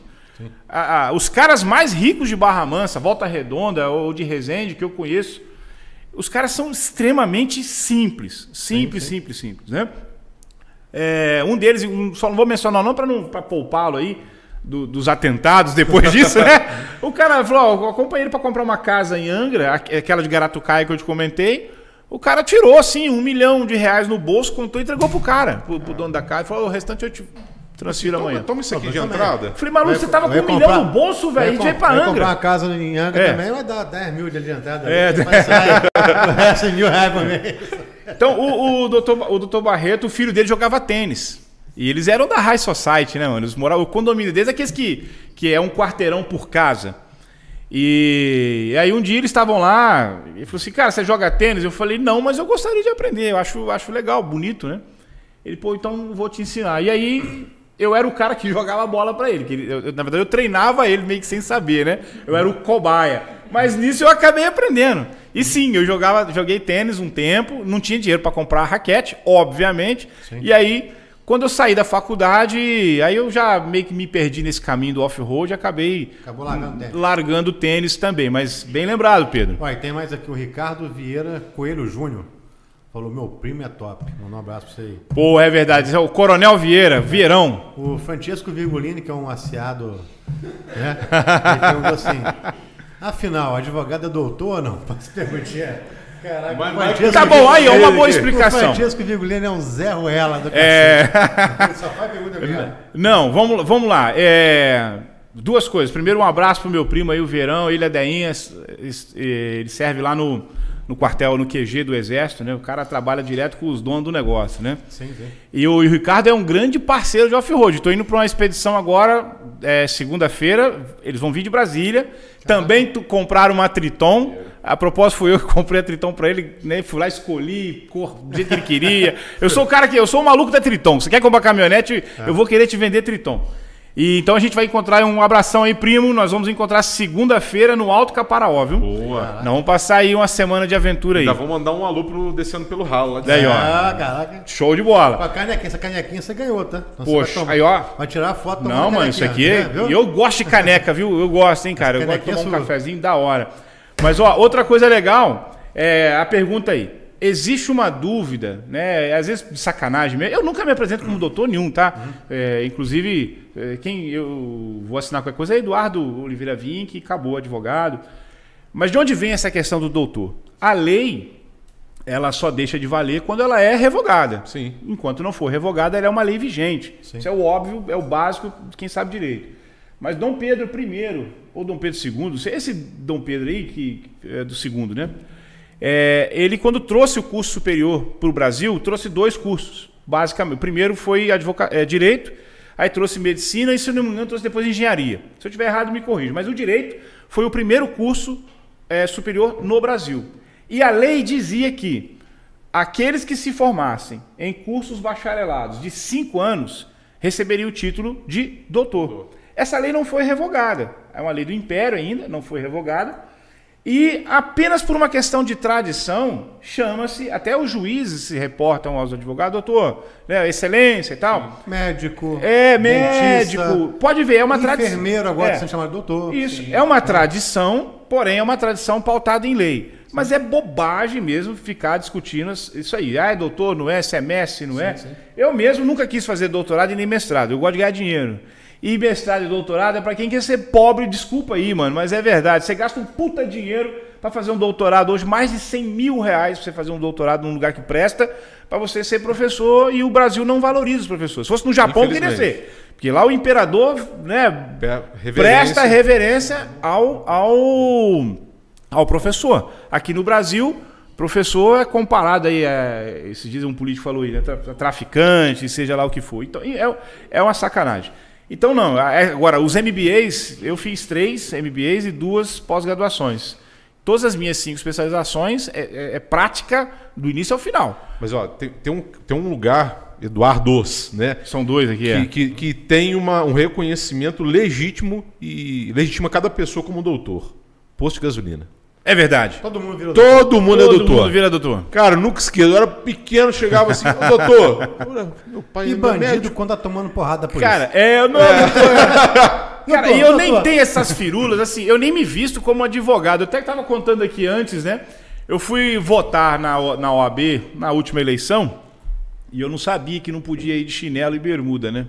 S4: Ah, os caras mais ricos de Barra Mansa, Volta Redonda ou de Resende, que eu conheço, os caras são extremamente simples. Simples, simples, simples, né? É, um deles, um- só não vou mencionar não para poupá-lo aí do- dos atentados depois disso, né? O cara falou, ó, eu acompanhei ele para comprar uma casa em Angra, aqu- aquela de Garatucaia que eu te comentei. O cara tirou, assim, um milhão de reais no bolso, contou e entregou pro cara, pro, pro dono da casa. E falou, o restante eu te transfiro
S2: Toma,
S4: amanhã.
S2: toma isso aqui de entrada.
S4: Eu falei, maluco,
S1: Vai-
S4: você tava com
S1: vai
S4: um milhão
S1: comprar-
S4: no bolso, velho, a gente veio pra
S1: vai comprar
S4: Angra.
S1: uma casa em Angra
S4: É.
S1: também, vai dar 10 mil de adiantada.
S4: É,
S1: vai sair o resto é mil reais por mês.
S4: Então, o, o, doutor, o doutor Barreto, o filho dele jogava tênis. E eles eram da High Society, né, mano? Eles moravam, o condomínio deles é aqueles que, que é um quarteirão por casa. E, aí um dia eles estavam lá, e ele falou assim, cara, você joga tênis? Eu falei, não, mas eu gostaria de aprender, eu acho, acho legal, bonito, né? Ele, pô, então vou te ensinar. E aí eu era o cara que jogava bola pra ele. Que ele eu- na verdade, eu treinava ele meio que sem saber, né? Eu era o cobaia. Mas nisso eu acabei aprendendo. E sim, eu jogava, joguei tênis um tempo, não tinha dinheiro pra comprar raquete, obviamente. E aí, quando eu saí da faculdade, aí eu já meio que me perdi nesse caminho do off-road e acabei
S1: Acabou largando o tênis.
S4: largando tênis também. Mas bem lembrado, Pedro.
S1: Olha, tem mais aqui o Ricardo Vieira Coelho Júnior. Falou, meu primo é top. Manda um abraço pra você aí.
S4: Pô, é verdade. É o Coronel Vieira, Vieirão.
S1: O Francesco Virgulini, que é um aciado, né? Ele perguntou assim: afinal, advogado é doutor ou não? Faz perguntinha. Caraca,
S2: Mas-
S1: o
S2: mas-
S4: Tá bom, aí, ó, uma boa
S1: O
S4: explicação.
S1: Francesco Virgulini é um Zé Ruela do
S4: É.
S1: só faz pergunta mesmo.
S4: Não, vamos, vamos lá. É, duas coisas. Primeiro, um abraço pro meu primo aí, o Verão, ele é Deinha, ele serve lá no, no quartel, no QG do Exército, né? O cara trabalha direto com os donos do negócio, né?
S1: Sim, sim.
S4: E o, e o Ricardo é um grande parceiro de off-road. Estou indo para uma expedição agora, é, segunda-feira. Eles vão vir de Brasília. Também tu, compraram uma Triton. A propósito, fui eu que comprei a Triton para ele. Né? Fui lá, escolhi cor do jeito que ele queria. Eu sou o cara que. Eu sou o maluco da Triton. Você quer comprar caminhonete? Eu vou querer te vender Triton. E então a gente vai encontrar um abração aí, primo. Nós vamos encontrar segunda-feira no Alto Caparaó, viu?
S2: Boa.
S4: Nós vamos passar aí uma semana de aventura aí.
S2: Ainda vou mandar um alô pro Descendo pelo Ralo lá de
S4: Daí, ó.
S1: Ah, caraca.
S4: Show de bola.
S1: Com a canequinha, essa canequinha você ganhou, tá? Então você
S4: Poxa,
S1: vai tomar-
S4: aí ó.
S1: Vai tirar a foto
S4: Não, mano, isso aqui é.
S1: né, viu?
S4: E eu gosto de caneca, viu? Eu gosto, hein, cara. Eu gosto de tomar um
S1: sua.
S4: cafezinho da hora. Mas, ó, outra coisa legal é a pergunta aí. Existe uma dúvida, né? Às vezes de sacanagem mesmo. Eu nunca me apresento como doutor nenhum, tá? É, inclusive, é, quem eu vou assinar qualquer coisa é Eduardo Oliveira Vink, acabou advogado. Mas de onde vem essa questão do doutor? A lei, ela só deixa de valer quando ela é revogada.
S2: Sim.
S4: Enquanto não for revogada, ela é uma lei vigente. Isso é o óbvio, é o básico de quem sabe direito. Mas Dom Pedro I ou Dom Pedro II, esse Dom Pedro aí, que é do segundo, né? É, ele, quando trouxe o curso superior para o Brasil, trouxe dois cursos, basicamente. O primeiro foi advoca- é, Direito, aí trouxe Medicina e, se não me engano, trouxe depois Engenharia. Se eu estiver errado, me corrija. Mas o Direito foi o primeiro curso é, superior no Brasil. E a lei dizia que aqueles que se formassem em cursos bacharelados de cinco anos receberiam o título de doutor. Essa lei não foi revogada. É uma lei do Império ainda, não foi revogada. E apenas por uma questão de tradição, chama-se, até os juízes se reportam aos advogados, doutor, né, excelência e tal.
S1: Médico.
S4: É,
S1: dentista,
S4: médico. Pode ver, é uma tradição.
S1: Enfermeiro agora
S4: É.
S1: sendo chamado doutor.
S4: Isso, é uma tradição, porém é uma tradição pautada em lei. Mas é bobagem mesmo ficar discutindo isso aí. Ah, é doutor, não é? Se é mestre, não é? Eu mesmo nunca quis fazer doutorado e nem mestrado. Eu gosto de ganhar dinheiro. E mestrado e doutorado é pra quem quer ser pobre, desculpa aí, mano, mas é verdade. Você gasta um puta dinheiro pra fazer um doutorado hoje, mais de 100 mil reais pra você fazer um doutorado num lugar que presta, pra você ser professor e o Brasil não valoriza os professores. Se fosse no Japão, queria ser. Porque lá o imperador, né,
S2: Reverência.
S4: presta reverência ao, ao, ao professor. Aqui no Brasil, professor é comparado aí, é, esses dias um político falou aí, né, tra- traficante, seja lá o que for. Então, é, é uma sacanagem. Então, não, é- agora, os MBAs, eu fiz três MBAs e duas pós-graduações. Todas as minhas cinco especializações é, é- é prática do início ao final.
S2: Mas, ó, tem, tem um, tem um lugar, Eduardos, né?
S4: São dois aqui, é.
S2: Que, que, que tem uma, um reconhecimento legítimo e legitima cada pessoa como doutor. Posto de gasolina.
S4: É verdade.
S1: Todo mundo virou
S2: Todo mundo é
S4: Todo
S2: doutor.
S4: mundo vira doutor.
S2: Cara, nunca esqueço. Eu era pequeno, chegava assim, "Ô, doutor. Meu pai
S1: E
S2: é meu
S1: bandido
S2: médico.
S1: quando tá tomando porrada da polícia.
S4: Cara, é, eu não. Cara,
S1: Doutor,
S4: e eu nem
S1: doutor.
S4: tenho essas firulas, assim, eu nem me visto como advogado. Eu até tava contando aqui antes, né? Eu fui votar na, O- na OAB na última eleição e eu não sabia que não podia ir de chinelo e bermuda, né?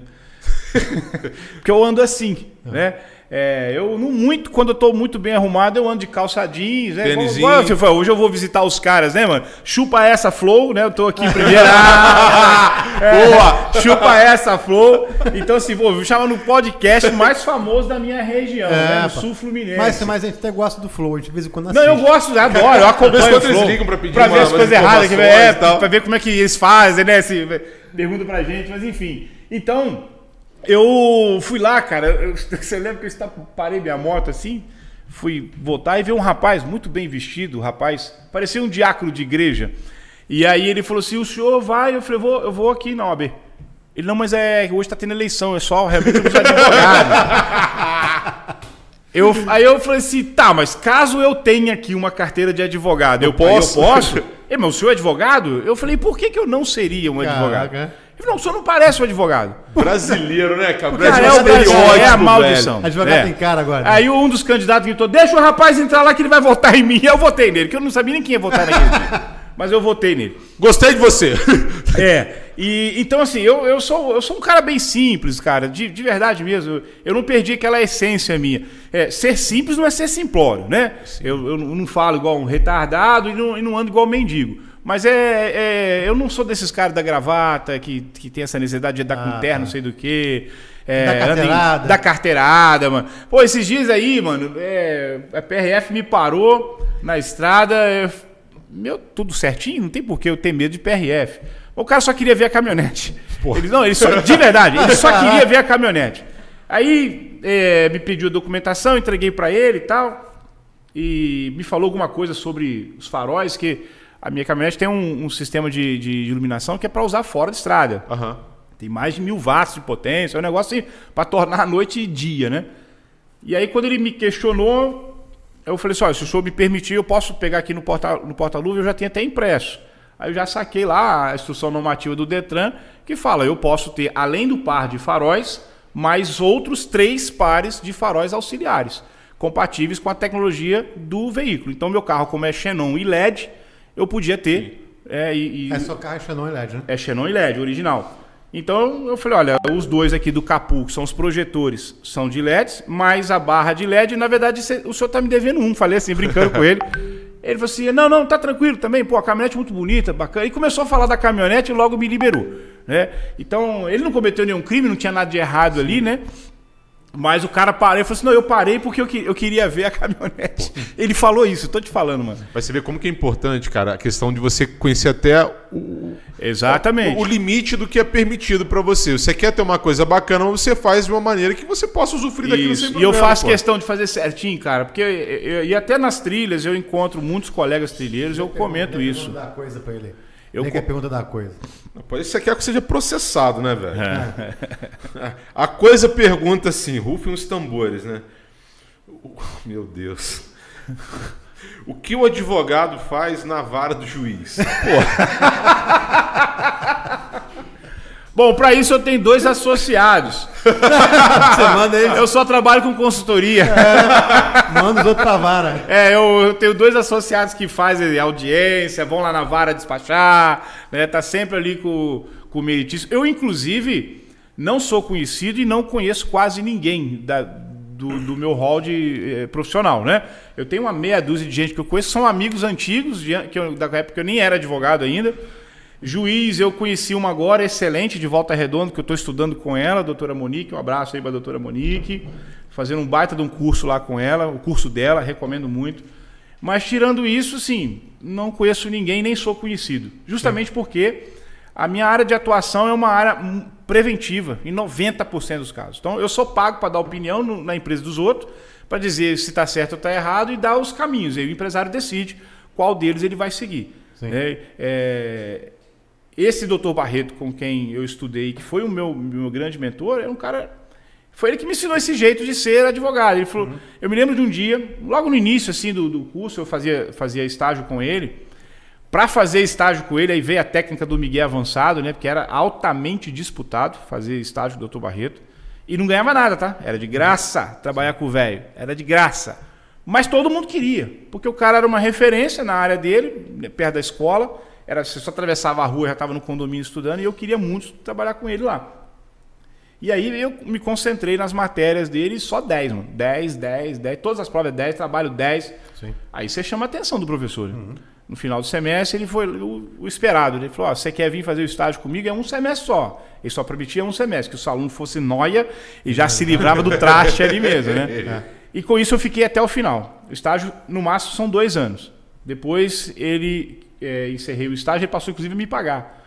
S4: Porque eu ando assim, né? É, eu não muito, quando eu tô muito bem arrumado, eu ando de calça jeans, né? Igual- hoje eu vou visitar os caras, né, mano? Chupa essa flow, né? Eu tô aqui primeiro. Ah, Boa! Chupa essa flow. Então, assim, vou chamar no podcast mais famoso da minha região, né? No sul fluminense.
S1: Mas, mas a gente até gosta do Flow, a gente de vez em quando
S4: Não, eu
S1: assiste.
S4: gosto, eu adoro, eu acompanho o
S2: quando eles
S4: Flow,
S2: ligam pra pedir
S4: ver
S2: uma-
S4: as
S2: umas
S4: coisas erradas, que, é,
S2: tal.
S4: pra ver como é que eles fazem, né? Se, pergunta pra gente, mas enfim. Então, eu fui lá, cara, eu, você lembra que eu parei minha moto assim, fui voltar e vi um rapaz muito bem vestido, rapaz, parecia um diácono de igreja. E aí ele falou assim, o senhor vai? Eu falei, vou, eu vou aqui na OAB. Ele, não, mas é hoje tá tendo eleição, é só realmente eu preciso de advogado. Eu, aí eu falei assim, tá, mas caso eu tenha aqui uma carteira de advogado, eu
S2: posso?
S4: posso? Eu posso? Ele, mas o senhor é advogado? Eu falei, por que, que eu não seria um advogado? Ele falou, não, o senhor não parece um advogado.
S2: Brasileiro, né, cara?
S4: Cara,
S2: Brasileiro
S4: é o Brasil, é a
S2: velho.
S4: maldição.
S1: Advogado
S4: É.
S1: tem cara agora.
S4: Aí um dos candidatos gritou, deixa o rapaz entrar lá que ele vai votar em mim. Eu votei nele, que eu não sabia nem quem ia votar naquele dia. Mas eu votei nele.
S2: Gostei de você.
S4: É, e então assim, eu, eu, sou, eu sou um cara bem simples, cara, de, de verdade mesmo. Eu não perdi aquela essência minha. É, ser simples não é ser simplório, né? Eu, eu não falo igual um retardado e não, e não ando igual um mendigo. Mas é, é- Eu não sou desses caras da gravata que, que tem essa necessidade de andar com
S1: Ah,
S4: terno,
S1: tá.
S4: não sei do que. É,
S1: Da
S4: anda em-
S1: carteirada.
S4: da carteirada, mano. Pô, esses dias aí, mano, é, a PRF me parou na estrada. eu- meu, tudo certinho, não tem por que eu ter medo de PRF. O cara só queria ver a caminhonete. Ele, não, ele só, de verdade, ele só queria ver a caminhonete. Aí é, me pediu a documentação, entreguei pra ele e tal. E me falou alguma coisa sobre os faróis, que a minha caminhonete tem um, um sistema de, de iluminação que é pra usar fora de estrada.
S2: Aham.
S4: Tem mais de mil watts de potência. É um negócio assim, para tornar a noite dia, né? E aí, quando ele me questionou, eu falei assim: olha, se o senhor me permitir, eu posso pegar aqui no porta-luva, no porta eu já tenho até impresso. Aí eu já saquei lá a instrução normativa do Detran, que fala: eu posso ter, além do par de faróis, mais outros três pares de faróis auxiliares, compatíveis com a tecnologia do veículo. Então, meu carro, como é Xenon e LED, eu podia ter. É, e, e,
S1: É só carro Xenon e LED, né?
S4: é Xenon e LED, original. Então eu falei, olha, os dois aqui do Capu, que são os projetores, são de LEDs, mais a barra de LED, na verdade cê- o senhor tá me devendo um, falei assim, brincando com ele. Ele falou assim, não, não, tá tranquilo também, pô, a caminhonete é muito bonita, bacana. E começou a falar da caminhonete e logo me liberou, né? Então, ele não cometeu nenhum crime, não tinha nada de errado ali, né? Mas o cara parou e falou assim, não, eu parei porque eu, que- eu queria ver a caminhonete. Ele falou isso, eu tô te falando, mano.
S2: Mas você vê como que é importante, cara, a questão de você conhecer até o,
S4: Exatamente.
S2: o, o limite do que é permitido pra você. Você quer ter uma coisa bacana, mas você faz de uma maneira que você possa usufruir daquilo sem
S4: Isso. E eu
S2: problema,
S4: faço
S2: pô.
S4: questão de fazer certinho, cara, porque eu- eu- e até nas trilhas eu encontro muitos colegas trilheiros, eu comento isso.
S1: Pergunta da coisa pra ele.
S4: Eu
S1: Eu
S4: co-
S1: que pergunta da coisa.
S2: Pode você quer que seja processado, né, velho?
S4: É.
S2: A coisa pergunta assim, rufem os tambores, né? Meu Deus. O que o advogado faz na vara do juiz?
S4: Bom, para isso eu tenho dois associados.
S1: Você manda
S4: Eu só trabalho com consultoria.
S1: manda os outros pra vara.
S4: É, eu, eu tenho dois associados que fazem audiência, vão lá na vara despachar, né? Tá sempre ali com, com o meritício. Eu, inclusive, não sou conhecido e não conheço quase ninguém da- do, do meu hall de eh, profissional, né? Eu tenho uma meia dúzia de gente que eu conheço, são amigos antigos, de, que eu, da época eu nem era advogado ainda. Juiz, eu conheci uma agora excelente de Volta Redonda, que eu estou estudando com ela, a doutora Monique. Um abraço aí para a doutora Monique. Fazendo um baita de um curso lá com ela, o curso dela, recomendo muito. Mas tirando isso, sim, não conheço ninguém, nem sou conhecido. Justamente porque a minha área de atuação é uma área preventiva, em 90% dos casos. Então, eu sou pago para dar opinião no- na empresa dos outros, para dizer se está certo ou está errado e dar os caminhos. Aí o empresário decide qual deles ele vai seguir.
S1: Sim.
S4: né? É, esse doutor Barreto, com quem eu estudei, que foi o meu, meu grande mentor, é um cara. Foi ele que me ensinou esse jeito de ser advogado. Ele falou, eu me lembro de um dia, logo no início assim do, do curso, eu fazia, fazia estágio com ele. Para fazer estágio com ele, aí veio a técnica do Miguel avançado, né? Porque era altamente disputado fazer estágio do Dr. Barreto. E não ganhava nada, tá? Era de graça trabalhar com o velho. Era de graça. Mas todo mundo queria, porque o cara era uma referência na área dele, né, perto da escola. Era, você só atravessava a rua, já estava no condomínio estudando, e eu queria muito trabalhar com ele lá. E aí eu me concentrei nas matérias dele, só 10, mano. 10, 10, 10. Todas as provas é 10, trabalho 10.
S1: Sim.
S4: Aí você chama a atenção do professor. né? No final do semestre, ele foi o, o esperado. Ele falou: ó, você quer vir fazer o estágio comigo? É um semestre só. Ele só permitia um semestre, que o aluno fosse noia e já se livrava do traste ali mesmo, né? E com isso eu fiquei até o final. O estágio, no máximo, são dois anos. Depois ele é, encerrei o estágio, ele passou inclusive a me pagar.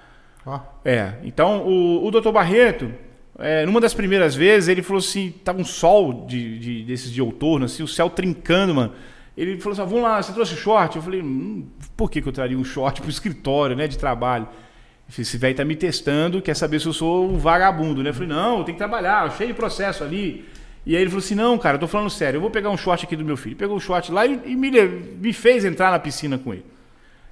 S1: Ó,
S4: É, então o, o doutor Barreto, é, numa das primeiras vezes, ele falou assim: tava um sol de, de- desses de outono, assim, o céu trincando, mano. Ele falou assim: ah, vamos lá, você trouxe short? Eu falei: hum, por que, que eu traria um short pro escritório, né, de trabalho? Esse velho tá me testando, quer saber se eu sou um vagabundo, né? Eu falei: não, eu tenho que trabalhar, cheio de processo ali. E aí ele falou assim: não, cara, eu tô falando sério, eu vou pegar um short aqui do meu filho. Pegou o short lá e, e me, me fez entrar na piscina com ele.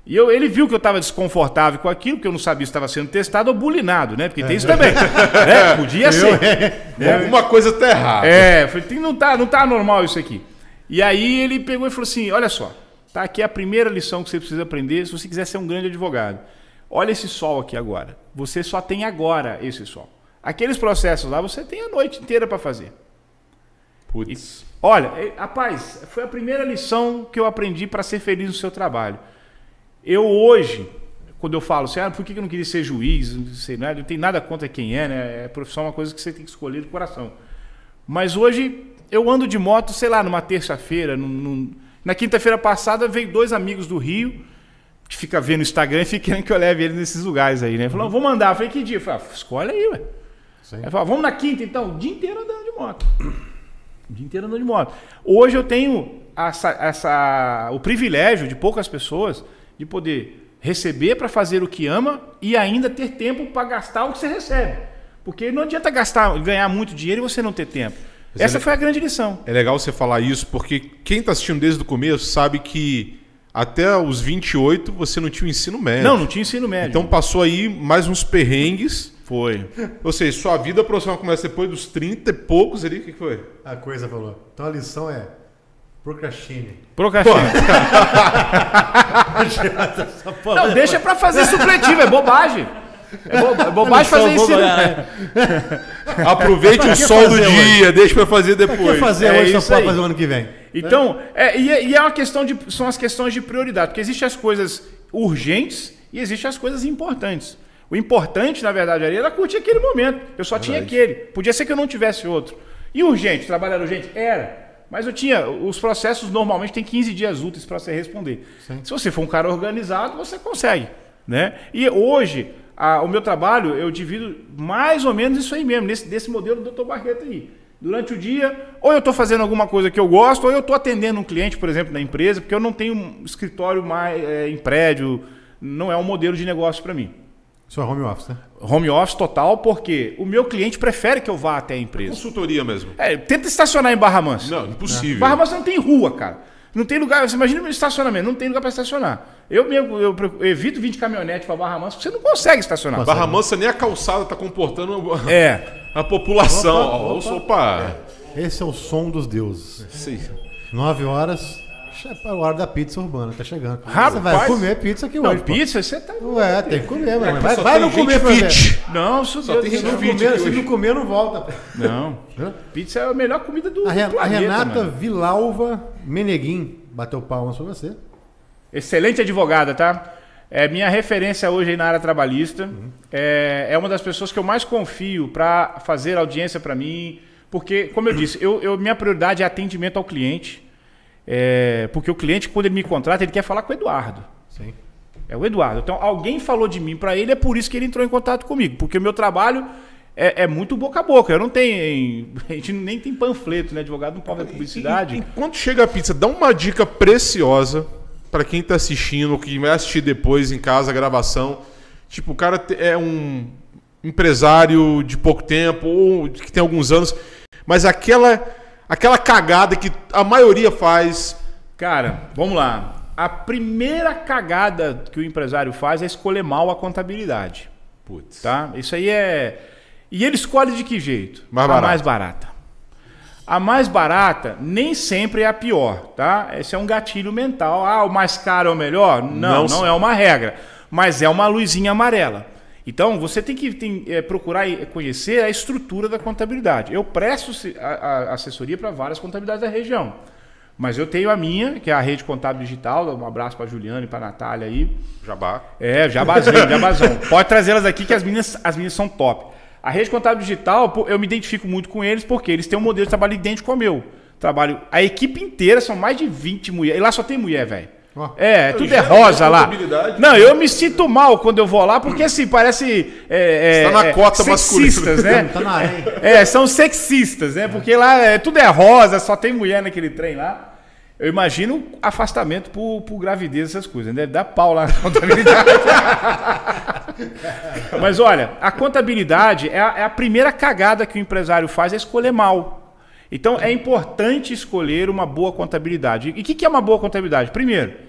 S4: E eu, ele viu que eu estava desconfortável com aquilo, porque eu não sabia se estava sendo testado ou bulinado, né? Porque tem isso também. né? Podia ser.
S2: Alguma coisa tá errada.
S4: É, eu falei, "Tem- não tá, não tá normal isso aqui. E aí ele pegou e falou assim: olha só, tá aqui a primeira lição que você precisa aprender se você quiser ser um grande advogado. Olha esse sol aqui agora. Você só tem agora esse sol. Aqueles processos lá você tem a noite inteira para fazer.
S2: Putz.
S4: Olha, eh, rapaz, foi a primeira lição que eu aprendi para ser feliz no seu trabalho. Eu hoje, quando eu falo assim, ah, por que eu não queria ser juiz? Não sei nada, não tem nada contra quem é, né? É profissão é uma coisa que você tem que escolher do coração. Mas hoje eu ando de moto, sei lá, numa terça-feira, num- num- na quinta-feira passada veio dois amigos do Rio que fica vendo o Instagram e fica querendo que eu leve eles nesses lugares aí, né? Falou, vou mandar. Eu falei, que dia? Eu falei, ah, escolhe aí, ué.
S1: Sim.
S4: Aí falou, vamos na quinta então, o dia inteiro andando de moto. O dia inteiro andando de moto. Hoje eu tenho essa, essa- o privilégio de poucas pessoas de poder receber para fazer o que ama e ainda ter tempo para gastar o que você recebe. Porque não adianta gastar, ganhar muito dinheiro e você não ter tempo.
S2: Mas
S4: Essa
S2: ele-
S4: foi a grande lição.
S2: É legal você falar isso, porque quem tá assistindo desde o começo sabe que até os 28 você não tinha o ensino médio.
S4: Não, não tinha ensino médio.
S2: Então passou aí mais uns perrengues.
S4: foi.
S2: Ou seja, sua vida profissional começa depois dos 30 e poucos ali. O que que foi?
S1: A coisa falou. Então a lição é procrastine.
S4: Procrastina. Não, deixa pra fazer supletivo, é bobagem. É, bo- é bobagem fazer ensino.
S3: boba, né?
S2: Aproveite o
S1: que
S2: sol do dia, deixa pra fazer
S1: O que
S2: depois.
S1: fazer
S4: é
S1: hoje só
S4: isso
S1: pode
S4: aí.
S1: fazer o ano que vem?
S4: Então, é, e, é- e é uma questão de. São as questões de prioridade, porque existem as coisas urgentes e existem as coisas importantes. O importante, na verdade, ali era curtir aquele momento. Eu só tinha aquele. Podia ser que eu não tivesse outro. E urgente, trabalho era urgente? Era. Mas eu tinha. Os processos normalmente têm 15 dias úteis para você responder. Se você for um cara organizado, você consegue. Né? E hoje, a- o meu trabalho, eu divido mais ou menos isso aí mesmo, nesse, desse modelo do Dr. Barreto aí. Durante o dia, ou eu estou fazendo alguma coisa que eu gosto, ou eu estou atendendo um cliente, por exemplo, na empresa, porque eu não tenho um escritório mais, é, em prédio, não é um modelo de negócio para mim.
S1: Isso é home office, né?
S4: Home office total, porque o meu cliente prefere que eu vá até a empresa.
S2: Consultoria mesmo.
S4: É, tenta estacionar em Barra Mansa.
S2: Não, impossível.
S4: Barra Mansa não tem rua, cara. Não tem lugar. Você imagina um estacionamento, não tem lugar para estacionar. Eu mesmo eu, evito vir de caminhonete para Barra Mansa, porque você não consegue estacionar.
S2: Barra Mansa nem a calçada tá comportando
S4: É.
S2: a população.
S1: Opa, opa.
S2: Opa.
S1: Esse é o som dos deuses.
S2: Sim.
S1: Nove horas, é a hora da pizza urbana, tá chegando.
S4: Rapaz.
S1: Você vai comer pizza aqui
S4: Não,
S1: hoje. pô.
S4: pizza, você tá.
S1: Ué, tem que comer, mano. Vai,
S2: Só
S1: vai
S2: tem
S1: não
S2: gente
S1: comer
S2: fit.
S4: Não,
S2: Só
S4: Deus
S2: tem
S4: do
S1: Se não,
S2: fit
S1: comer,
S2: aqui
S1: se
S2: hoje.
S1: não comer, não volta.
S4: Não. Pizza é a melhor comida do,
S1: A, Ren-
S4: do
S1: a
S4: planeta.
S1: Renata
S4: mano.
S1: Vilalva Meneguim bateu palmas pra você.
S4: Excelente advogada, tá? É minha referência hoje aí na área trabalhista. É, é uma das pessoas que eu mais confio para fazer audiência para mim. Porque, como eu disse, eu, eu- minha prioridade é atendimento ao cliente. É, porque o cliente, quando ele me contrata, ele quer falar com o Eduardo.
S1: Sim.
S4: É o Eduardo. Então, alguém falou de mim para ele, é por isso que ele entrou em contato comigo. Porque o meu trabalho é, é muito boca a boca. Eu não tenho. A gente nem tem panfleto, né? Advogado não pode ver publicidade.
S2: Enquanto chega a pizza, dá uma dica preciosa pra quem tá assistindo, que vai assistir depois em casa a gravação. Tipo, o cara é um empresário de pouco tempo ou que tem alguns anos, mas aquela aquela cagada que a maioria faz.
S4: Cara, vamos lá. A primeira cagada que o empresário faz é escolher mal a contabilidade.
S2: Putz.
S4: Tá? Isso aí é. E ele escolhe de que jeito?
S2: Mais
S4: a mais barata. A mais barata nem sempre é a pior, tá? Esse é um gatilho mental. Ah, o mais caro é o melhor? Não,
S2: Não
S4: não, é uma regra. Mas é uma luzinha amarela. Então, você tem que tem, é, procurar e conhecer a estrutura da contabilidade. Eu presto a- a- assessoria para várias contabilidades da região. Mas eu tenho a minha, que é a Rede Contábil Digital. Um abraço para a Juliana e para a Natália aí.
S2: Jabá.
S4: É, jabazinho, jabazão. Pode trazê-las aqui que as meninas, as meninas são top. A rede contábil digital, eu me identifico muito com eles porque eles têm um modelo de trabalho idêntico ao meu. Trabalho, a equipe inteira são mais de 20 mulheres. E lá só tem mulher, velho. É, tudo é
S2: é
S4: rosa lá. Não, eu me sinto mal quando eu vou lá, porque assim, parece. É, é,
S2: Você tá na
S4: é,
S2: cota
S4: sexistas,
S2: masculina.
S4: né?
S1: Tá na arém.
S4: É, são sexistas, né? Porque lá é, tudo é rosa, só tem mulher naquele trem lá. Eu imagino afastamento por, por gravidez, essas coisas. né? Deve dar pau lá na contabilidade. Mas olha, a contabilidade é a, é a primeira cagada que o empresário faz é escolher mal. Então é importante escolher uma boa contabilidade. E o que, que é uma boa contabilidade? Primeiro,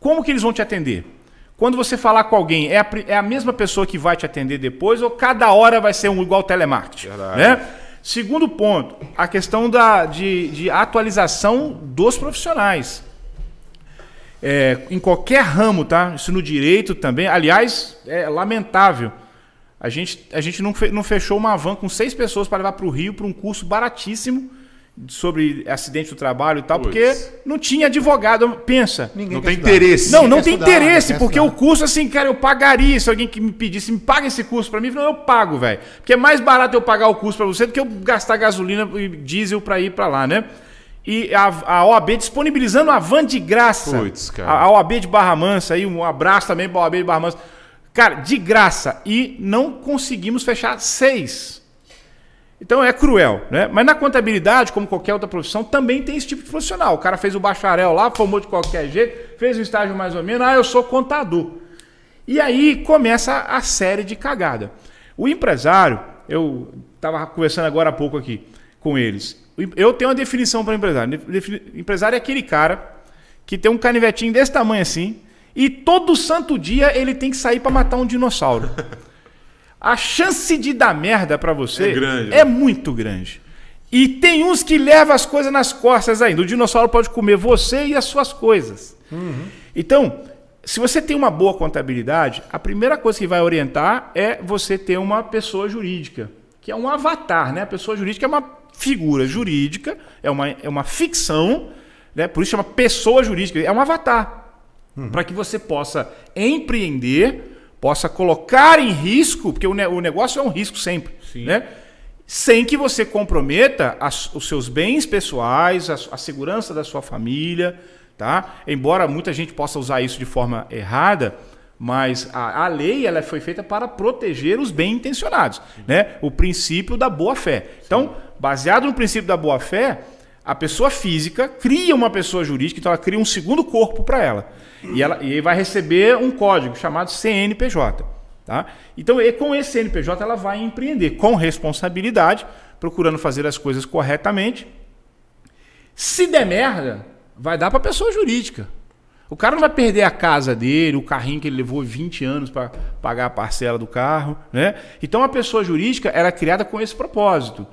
S4: como que eles vão te atender? Quando você falar com alguém, é a, é a mesma pessoa que vai te atender depois ou cada hora vai ser um igual telemarketing?
S2: Verdade.
S4: Né? Segundo ponto, a questão da, de, de atualização dos profissionais. É, em qualquer ramo, tá? Isso no direito também. Aliás, é lamentável. A gente, a gente não, fe- não fechou uma van com seis pessoas para levar para o Rio para um curso baratíssimo sobre acidente do trabalho e tal,
S2: Puts.
S4: porque não tinha advogado. Pensa.
S1: Ninguém
S2: Não tem
S1: estudar.
S2: interesse.
S4: Não, não tem
S1: estudar,
S4: interesse, porque o
S1: estudar.
S4: curso, assim, cara, eu pagaria se alguém que me pedisse, me paga esse curso pra mim, não, eu pago, velho. Porque é mais barato eu pagar o curso pra você do que eu gastar gasolina e diesel pra ir pra lá, né? E a, a OAB disponibilizando a van de graça.
S2: Puts, cara.
S4: A, a OAB de Barra Mansa aí, um abraço também pra OAB de Barra Mansa. Cara, de graça. E não conseguimos fechar seis. Então é cruel, né? Mas na contabilidade, como qualquer outra profissão, também tem esse tipo de profissional. O cara fez o bacharel lá, formou de qualquer jeito, fez um estágio mais ou menos, ah, eu sou contador. E aí começa a série de cagada. O empresário, Eu estava conversando agora há pouco aqui com eles. Eu tenho uma definição para empresário. Empresário é aquele cara que tem um canivetinho desse tamanho assim e todo santo dia ele tem que sair para matar um dinossauro. A chance de dar merda para você
S2: É grande,
S4: é
S2: né?
S4: muito grande. E tem uns que levam as coisas nas costas ainda. O dinossauro pode comer você e as suas coisas. Então, se você tem uma boa contabilidade, a primeira coisa que vai orientar é você ter uma pessoa jurídica, que é um avatar, né? A pessoa jurídica é uma figura jurídica, é uma, é uma ficção, né? Por isso chama pessoa jurídica, é um avatar. Para que você possa empreender, possa colocar em risco, porque o, ne- o negócio é um risco sempre,
S2: Sim.
S4: né? Sem que você comprometa as- os seus bens pessoais, a, a segurança da sua família, tá? Embora muita gente possa usar isso de forma errada, mas a, a lei ela foi feita para proteger os bem intencionados, né? O princípio da boa fé. Então, baseado no princípio da boa fé, a pessoa física cria uma pessoa jurídica, então ela cria um segundo corpo para ela. E ela e vai receber um código chamado CNPJ. Tá? Então, e com esse CNPJ, ela vai empreender com responsabilidade, procurando fazer as coisas corretamente. Se der merda, vai dar para pessoa jurídica. O cara não vai perder a casa dele, o carrinho que ele levou 20 anos para pagar a parcela do carro. Né? Então, a pessoa jurídica era criada com esse propósito.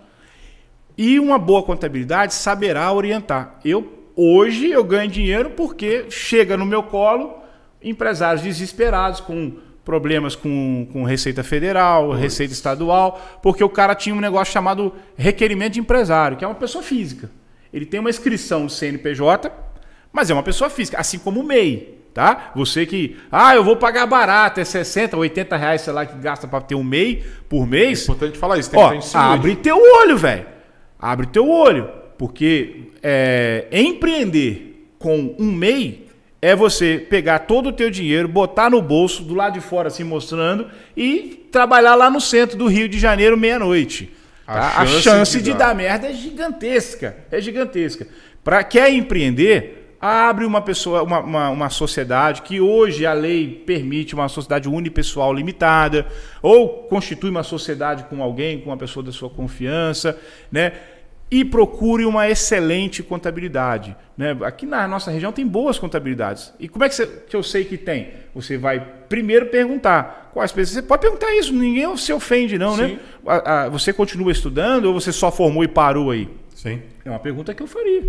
S4: E uma boa contabilidade saberá orientar. Eu hoje eu ganho dinheiro porque chega no meu colo empresários desesperados com problemas com, com Receita Federal, Receita Estadual, porque o cara tinha um negócio chamado requerimento de empresário, que é uma pessoa física. Ele tem uma inscrição no CNPJ, mas é uma pessoa física, assim como o MEI. Tá? Você que, ah, eu vou pagar barato, é 60, 80 reais, sei lá, que gasta para ter um MEI por mês.
S2: É importante falar isso. Tem
S4: Ó, abre teu olho, velho. Abre teu olho. Porque é, empreender com um MEI é você pegar todo o teu dinheiro, botar no bolso, do lado de fora assim mostrando, e trabalhar lá no centro do Rio de Janeiro meia-noite.
S2: A
S4: tá? A
S2: chance
S4: chance
S2: de
S4: de
S2: dar.
S4: dar merda é gigantesca. É gigantesca. Para quer empreender, abre uma pessoa, uma, uma, uma sociedade que hoje a lei permite uma sociedade unipessoal limitada, ou constitui uma sociedade com alguém, com uma pessoa da sua confiança, né? E procure uma excelente contabilidade. Né? Aqui na nossa região tem boas contabilidades. E como é que, você- que eu sei que tem? Você vai primeiro perguntar quais pessoas. Você pode perguntar isso, ninguém se ofende, não, né?
S2: Sim.
S4: A- a- você continua estudando ou você só formou e parou aí?
S1: Sim.
S4: É uma pergunta que eu faria.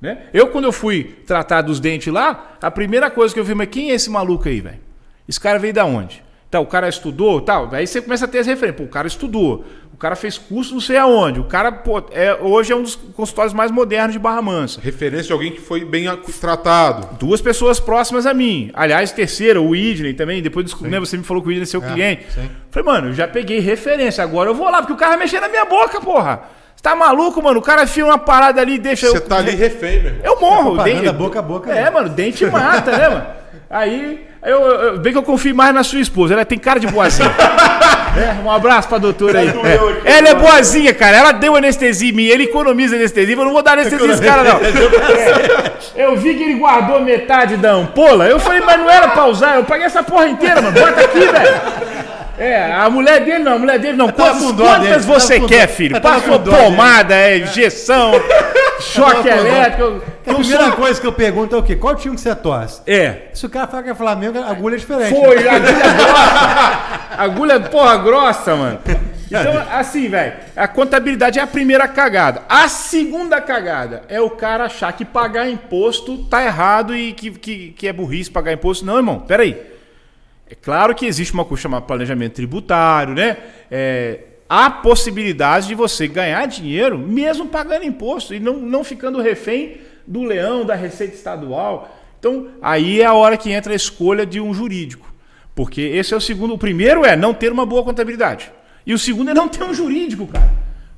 S4: Né? Eu, quando eu fui tratar dos dentes lá, a primeira coisa que eu vi, mas quem é esse maluco aí, velho? Esse cara veio da onde? Então, o cara estudou, tal. Aí você começa a ter as referências. Pô, o cara estudou. O cara fez curso não sei aonde. O cara, pô, é, hoje é um dos consultórios mais modernos de Barra Mansa.
S2: Referência de alguém que foi bem tratado.
S4: Duas pessoas próximas a mim. Aliás, terceira, o Idney também. Depois descobri, né, você me falou que o Idney é seu cliente.
S1: sim.
S4: Falei, mano, eu já peguei referência. Agora eu vou lá, porque o cara vai mexer na minha boca, porra. Você tá maluco, mano? O cara enfia uma parada ali e deixa
S2: Você
S4: eu.
S2: tá ali refém, meu irmão.
S4: Eu morro.
S1: propaganda boca a boca,
S4: É,
S1: né?
S4: mano, dente mata, né, mano? Aí, eu, eu- bem que eu confio mais na sua esposa. Ela tem cara de boazinha. É, um abraço pra doutora aí.
S2: aqui,
S4: É. Ela é boazinha, cara. Ela deu anestesia em mim. Ele economiza anestesia. Eu não vou dar anestesia nesse cara, não. Eu vi que ele guardou metade da ampola. Eu falei, mas não era pra usar. Eu paguei essa porra inteira, mano. Bota aqui, velho. É, a mulher dele não, a mulher dele não. Quantas, quantas você quer, filho?
S1: Dele.
S4: pomada, é, injeção, choque elétrico.
S1: A primeira
S4: sou-
S1: coisa que eu pergunto é o quê? Qual time que você torce?
S4: É.
S1: Se o cara fala que é Flamengo, a agulha é diferente.
S4: Foi, agulha grossa. Agulha, porra, grossa, mano. Então, assim, velho, a contabilidade é a primeira cagada. A segunda cagada é o cara achar que pagar imposto tá errado e que, que, que é burrice pagar imposto. Não, irmão, peraí. É claro que existe uma coisa chamada planejamento tributário, né? É, há possibilidade de você ganhar dinheiro mesmo pagando imposto e não, não ficando refém do leão, da Receita Estadual. Então, aí é a hora que entra a escolha de um jurídico. Porque esse é o segundo. O primeiro é não ter uma boa contabilidade. E o segundo é não ter um jurídico, cara.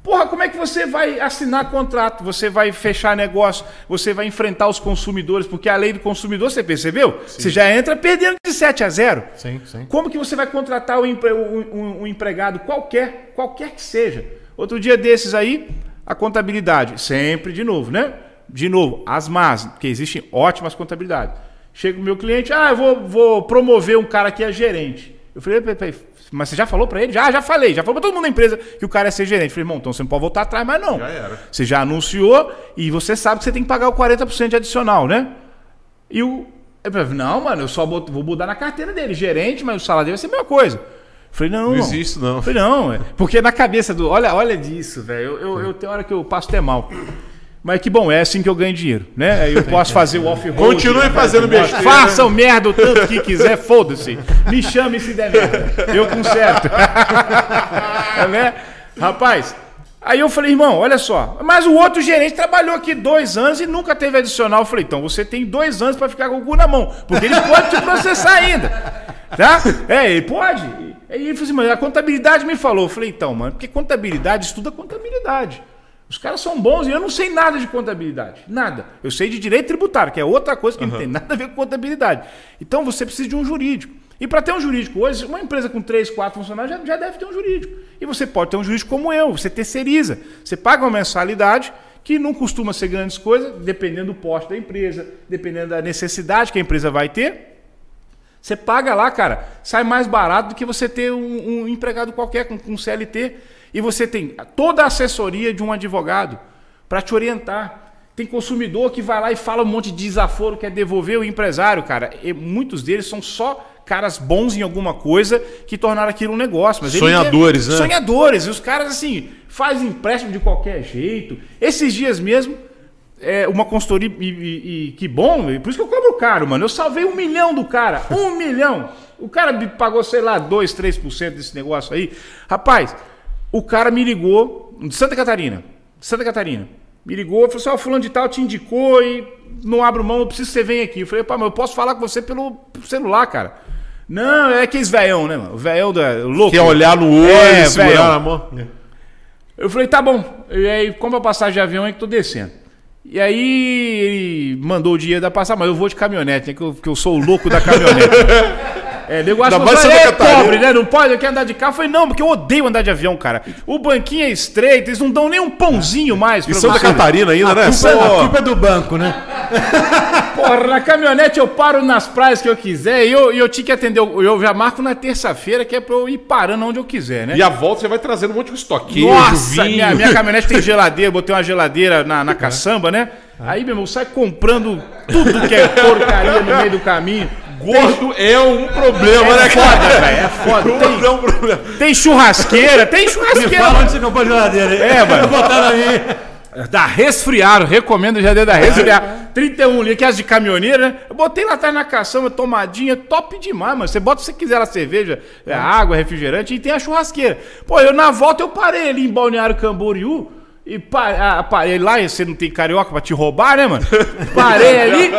S4: Porra, como é que você vai assinar contrato? Você vai fechar negócio? Você vai enfrentar os consumidores? Porque a lei do consumidor, você percebeu? Você já entra perdendo de 7 a 0.
S1: Sim, sim.
S4: Como que você vai contratar um, um- um- empregado qualquer, qualquer que seja? Outro dia desses aí, a contabilidade, sempre de novo, né? De novo, as más, porque existem ótimas contabilidades. Chega o meu cliente, ah, eu vou, vou promover um cara que é gerente. Eu falei, peraí, Mas você já falou pra ele? Já, já falei. Já falou pra todo mundo da empresa que o cara ia ser gerente. Eu falei, irmão, então você não pode voltar atrás mais não.
S2: Já era.
S4: Você já anunciou e você sabe que você tem que pagar o 40% de adicional, né? E o. Eu falei, não, mano, eu só vou mudar na carteira dele, gerente, mas o salário dele vai ser a mesma coisa. Eu falei, não,
S2: Não existe não.
S4: Eu falei, não, é. Porque na cabeça do. Olha, olha disso, velho. Eu, eu, eu tenho hora que eu passo até mal. Mas que bom, é assim que eu ganho dinheiro, né? Eu posso fazer o off-road.
S2: Continue fazendo besteira.
S4: Façam merda o tanto que quiser, foda-se. Me chame se der merda. Eu conserto. É, né? Rapaz, aí eu falei, irmão, olha só. Mas o outro gerente trabalhou aqui dois anos e nunca teve adicional. Eu falei, então você tem dois anos pra ficar com o cu na mão. Porque ele pode te processar ainda. Tá? É, ele pode. Aí ele falou assim, mas a contabilidade me falou. Eu falei, então, mano, porque contabilidade estuda contabilidade. Os caras são bons e eu não sei nada de contabilidade. Nada. Eu sei de direito tributário, que é outra coisa que não tem nada a ver com contabilidade. Então você precisa de um jurídico. E para ter um jurídico hoje, uma empresa com três, quatro funcionários já, já deve ter um jurídico. E você pode ter um jurídico como eu, você terceiriza. Você paga uma mensalidade que não costuma ser grandes coisas, dependendo do porte da empresa, dependendo da necessidade que a empresa vai ter. Você paga lá, cara, sai mais barato do que você ter um, um empregado qualquer com, com CLT. E você tem toda a assessoria de um advogado para te orientar. Tem consumidor que vai lá e fala um monte de desaforo, quer devolver o empresário, cara. E muitos deles são só caras bons em alguma coisa que tornaram aquilo um negócio. Mas
S2: Sonhadores,
S4: quer-
S2: né?
S4: Sonhadores. E os caras, assim, fazem empréstimo de qualquer jeito. Esses dias mesmo, é, uma consultoria, e, e- e que bom, por isso que eu cobro caro, mano. Eu salvei um milhão do cara, um milhão. O cara me pagou, sei lá, 2, 3% desse negócio aí. Rapaz, o cara me ligou, de Santa Catarina, de Santa Catarina, me ligou, falou assim, ó, fulano de tal te indicou e não abro mão, eu preciso que você venha aqui. Eu falei, pá, mas eu posso falar com você pelo celular, cara. Não, é aqueles velhão, né, mano? O velhão da louco.
S2: Quer olhar no olho,
S4: É,
S2: segurar na mão.
S4: Eu falei, tá bom. E aí, compra a passagem de avião aí que tô descendo. E aí ele mandou o dinheiro da passagem, mas eu vou de caminhonete, né? Que eu, que eu sou o louco da caminhonete. É, negócio
S2: Ainda mais
S4: você
S2: Santa
S4: é
S2: Catarina.
S4: pobre, né? Não pode, eu quero andar de carro. Eu falei, não, porque eu odeio andar de avião, cara. O banquinho é estreito, eles não dão nem um pãozinho mais
S2: E
S4: pra
S2: Santa
S4: você.
S2: Catarina ainda, né?
S1: Culpa- a
S2: Pô,
S1: culpa é do banco, né?
S4: Porra, na caminhonete eu paro nas praias que eu quiser e eu, e eu tinha que atender. Eu já marco na terça-feira, que é pra eu ir parando onde eu quiser, né?
S2: E a volta você vai trazendo um monte de estoquejo,
S4: Nossa,
S2: vinho.
S4: minha, minha caminhonete tem geladeira, botei uma geladeira na, na caçamba, né? Aí, meu irmão, sai comprando tudo que é porcaria no meio do caminho.
S2: Gordo é um problema,
S4: É
S2: né,
S4: foda,
S2: cara?
S4: velho, é foda.
S2: Gordo é um problema.
S4: tem churrasqueira, tem
S1: Me
S4: churrasqueira.
S1: fala onde você comprou a geladeira.
S4: É, mano.
S1: Botaram aí.
S4: Da resfriado, recomendo já da resfriado. 31 ali, que é as de caminhoneira, né? Eu botei lá atrás na caçamba, tomadinha, top demais, mano. Você bota se você quiser a cerveja, é, água, refrigerante e tem a churrasqueira. Pô, eu na volta eu parei ali em Balneário Camboriú e pa- ah, parei lá, e você não tem carioca pra te roubar, né, mano? Parei ali.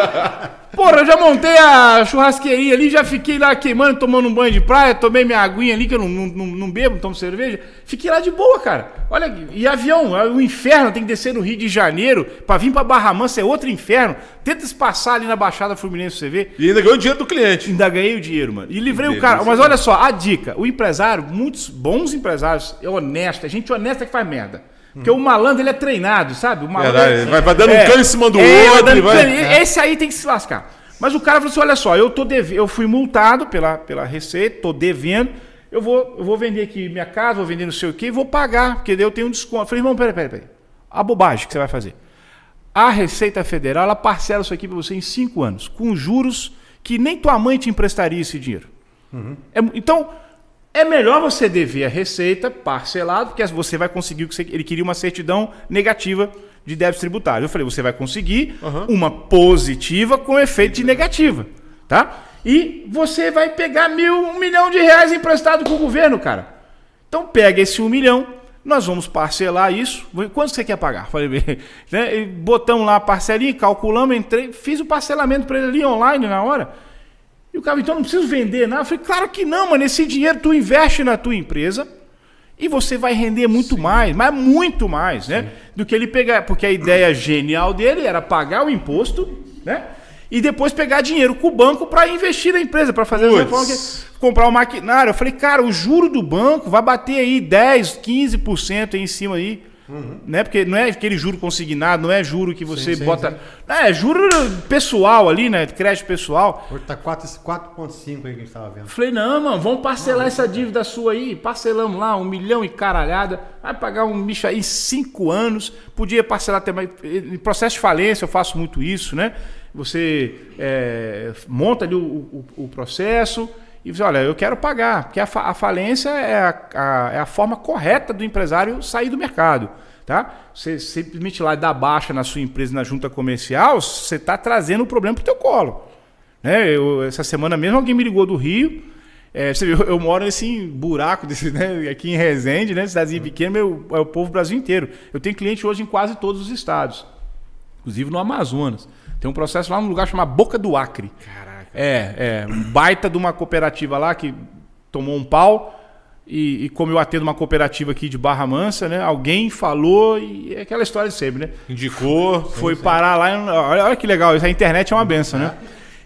S4: Porra, eu já montei a churrasqueirinha ali, já fiquei lá queimando, tomando um banho de praia, tomei minha aguinha ali, que eu não, não, não, bebo, não tomo cerveja. Fiquei lá de boa, cara. Olha, e avião, é o inferno, tem que descer no Rio de Janeiro, pra vir pra Barra Mansa é outro inferno. Tenta se passar ali na Baixada Fluminense você ver.
S2: E ainda ganhou o dinheiro do cliente.
S4: Ainda ganhei o dinheiro, mano. E livrei o cara. Mas olha só, a dica: o empresário, muitos bons empresários, é honesto, é gente honesta que faz merda. Porque o malandro, ele é treinado, sabe? O malandro é-
S2: vai- vai dando um cano em cima do
S4: É,
S2: outro
S4: dando
S2: vai-.
S4: Esse aí tem que se lascar. Mas o cara falou assim: olha só, eu tô deve... eu fui multado pela, pela Receita, tô devendo. Eu vou, eu vou vender aqui minha casa, vou vender não sei o quê, e vou pagar, porque daí eu tenho um desconto. Eu falei, irmão, peraí, peraí, peraí. A bobagem que você vai fazer. A Receita Federal, ela parcela isso aqui para você em cinco anos, com juros que nem tua mãe te emprestaria esse dinheiro. É mu- então, é melhor você dever a receita parcelado, porque você vai conseguir o que você, ele queria uma certidão negativa de débito tributário. Eu falei, você vai conseguir uma positiva com efeito de negativa, tá? E você vai pegar mil, um milhão de reais emprestado com o governo, cara. Então pega esse um milhão, nós vamos parcelar isso. Quanto você quer pagar? Falei, né? Botamos lá a parcelinha, calculamos, entrei, fiz o parcelamento para ele ali online na hora. E o cara, então não preciso vender nada. Eu falei, claro que não, mano. Esse dinheiro tu investe na tua empresa e você vai render muito mais, mas muito mais, né? Do que ele pegar. Porque a ideia genial dele era pagar o imposto, né? E depois pegar dinheiro com o banco para investir na empresa, para fazer
S2: Puts.
S4: comprar o maquinário. Eu falei, cara, o juro do banco vai bater aí 10, 15% aí em cima aí. Né? Porque não é aquele juro consignado, não é juro que você
S1: Sim, sim,
S4: bota.
S1: sim.
S4: Não, é juro pessoal ali, né? Crédito pessoal.
S1: Hoje tá 4 4,5 aí que a gente tava vendo.
S4: Falei, não, mano, vamos parcelar essa dívida sua aí. Parcelamos lá, um milhão e caralhada. Vai pagar um bicho aí cinco anos. Podia parcelar até mais. Em processo de falência, eu faço muito isso, né? Você é, monta ali o, o- o processo e diz, olha, eu quero pagar. Porque a, fa- a falência é a, a- é a forma correta do empresário sair do mercado. Tá? Você simplesmente lá dar baixa na sua empresa, na junta comercial, você está trazendo o problema para o teu colo. Né? Eu, essa semana mesmo alguém me ligou do Rio. É, você viu, eu moro nesse buraco desse, né, aqui em Resende, né, cidadezinha pequena, meu, é o povo Brasil inteiro. Eu tenho cliente hoje em quase todos os estados, inclusive no Amazonas. Tem um processo lá num lugar chamado Boca do Acre.
S2: Caraca.
S4: É, é, um baita de uma cooperativa lá que tomou um pau e, e como eu atendo uma cooperativa aqui de Barra Mansa, né? Alguém falou e é aquela história de sempre, né?
S2: Indicou.
S4: foi parar lá. Olha, olha que legal, a internet é uma benção, né?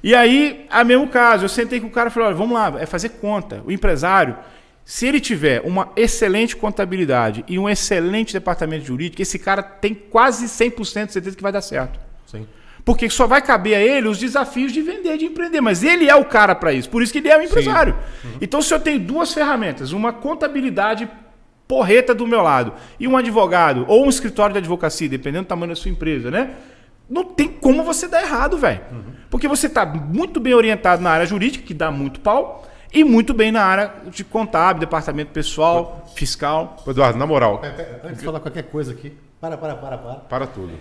S4: E aí, a mesmo caso, eu sentei com o cara e falei: olha, vamos lá, é fazer conta. O empresário, se ele tiver uma excelente contabilidade e um excelente departamento jurídico, esse cara tem quase 100% de certeza que vai dar certo.
S1: Sim.
S4: Porque só vai caber a ele os desafios de vender, de empreender. Mas ele é o cara para isso. Por isso que ele é o empresário. Então, se eu tenho duas ferramentas, uma contabilidade porreta do meu lado e um advogado ou um escritório de advocacia, dependendo do tamanho da sua empresa, né? Não tem como você dar errado, velho. Porque você está muito bem orientado na área jurídica, que dá muito pau, e muito bem na área de contábil, departamento pessoal, fiscal.
S2: Eduardo, na moral,
S1: Pera, pera, Antes de falar qualquer coisa aqui. Para, para, para, para.
S2: para tudo.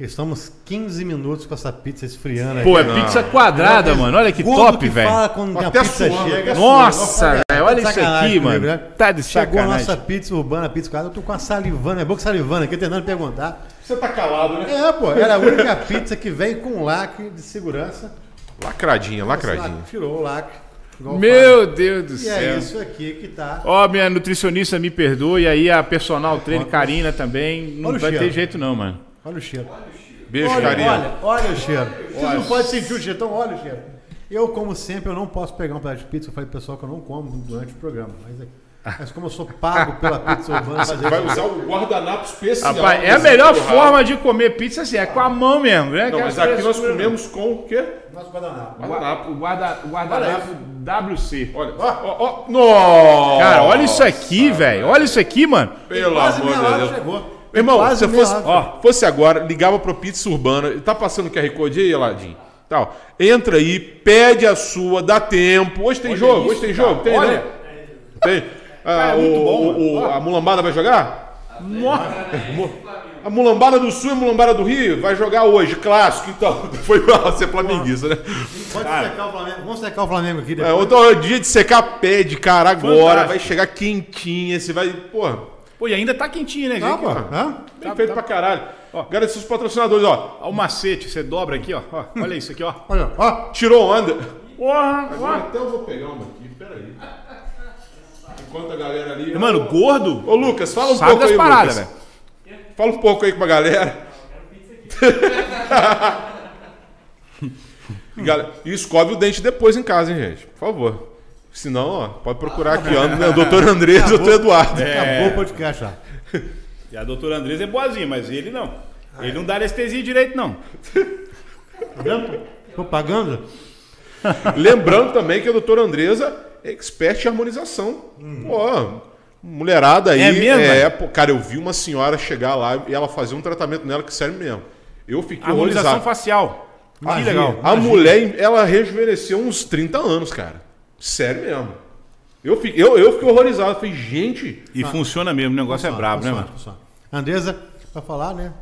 S1: Estamos 15 minutos com essa pizza esfriando.
S4: Pô, é pizza quadrada, mano. Olha que
S1: Gordo
S4: top,
S1: que
S4: velho.
S1: fala quando a
S2: Até
S1: pizza
S2: suando,
S1: chega.
S4: Nossa,
S1: Olha,
S4: velho, olha
S1: tá
S4: isso
S1: sacanagem
S4: aqui,
S1: comigo,
S4: mano.
S1: né?
S4: Tá de
S1: Chegou a
S4: sacanagem.
S1: nossa pizza urbana, pizza quadrada. Eu tô com a salivando, é bom que salivando aqui, tentando perguntar.
S2: Você tá calado, né?
S1: É, pô, era a única pizza que vem com lacre de segurança.
S2: Lacradinha, lacradinha.
S1: Tirou o lacre. igual
S4: Meu Deus do.
S1: E é
S4: céu.
S1: isso aqui que tá.
S4: Ó, minha nutricionista me perdoa e aí a personal trainer Karina também. Não vai ter jeito não, mano.
S1: Olha o cheiro.
S2: Beijo,
S1: olha,
S2: carinha.
S1: olha, olha o cheiro. Você não pode sentir o cheiro, então olha o cheiro. Eu, como sempre, eu não posso pegar um pedaço de pizza. Eu falei pro pessoal que eu não como durante o programa. Mas, é- mas como eu sou pago pela pizza urbana, fazer
S2: Vai
S1: isso.
S2: usar o guardanapo especial.
S4: Rapaz, é a melhor forma de comer pizza assim, é com a mão mesmo, né?
S2: Não, mas
S4: Aquela
S2: aqui nós comemos com o quê?
S1: Nosso guardanapo.
S2: Guardanapo.
S4: O guarda, guardanapo WC.
S2: Olha, ó, ó, ó. Nossa!
S4: Cara, olha isso aqui, velho. Olha isso aqui, mano.
S2: Pelo amor de Deus.
S1: chegou.
S2: Irmão,
S1: Quase
S2: se
S1: meia
S2: fosse, ó, fosse agora, ligava pro Pizza Urbana, tá passando o QR Code aí, Eladim? Tal. Entra aí, pede a sua, dá tempo. Hoje tem jogo, hoje tem jogo, tem,
S4: Olha.
S2: né? Tem. Ah,
S4: é muito
S2: o-
S4: bom,
S2: o- a mulambada vai jogar? A mulambada do Sul e a mulambada do Rio vai jogar hoje, clássico, então. Foi mal ser flamenguista, né?
S1: Pode secar o Flamengo. Vamos secar o Flamengo aqui
S2: É,
S1: depois.
S2: então, é dia de secar pede, cara, agora.
S4: Fantástico.
S2: Vai chegar quentinha, você vai. Porra,
S4: Pô, e ainda tá quentinho, né,
S1: Tá,
S4: gente?
S1: pô.
S2: Bem feito pra caralho. Agradecer seus patrocinadores, ó.
S4: Ó, o macete, você dobra aqui, ó. Ó, Olha isso aqui, ó.
S1: Olha, ó.
S2: Tirou onda.
S4: Porra,
S2: Agora até eu vou pegar uma aqui, peraí. Enquanto a galera ali.
S4: Mano, gordo.
S2: Ô Lucas, fala um
S4: Sabe
S2: pouco
S4: das
S2: aí,
S4: paradas, velho.
S2: Fala um pouco aí com a galera. E, galera, E escove o dente depois em casa, hein, gente? Por favor. Senão, ó, pode procurar aqui, ó. né, O doutor Andrés e o doutor Eduardo.
S1: Acabou o podcast já.
S4: E a doutora Andresa é boazinha, mas ele não. Ele não dá anestesia direito, não.
S1: Tá vendo? Propaganda?
S2: Lembrando também que a doutora Andresa é expert em harmonização. Pô, mulherada aí.
S4: É mesmo,
S2: pô, cara, eu vi uma senhora chegar lá e ela fazer um tratamento nela que sério mesmo. Eu fiquei
S4: Harmonização facial. Que
S1: Magia.
S4: legal.
S2: A mulher, ela rejuvenesceu uns 30 anos, cara. Sério mesmo. Eu fiquei, eu, eu fiquei horrorizado. Falei, gente,
S4: E funciona mesmo, o negócio é brabo, né,
S1: Funciona,
S4: mano?
S1: funciona. Andresa, pra falar, né?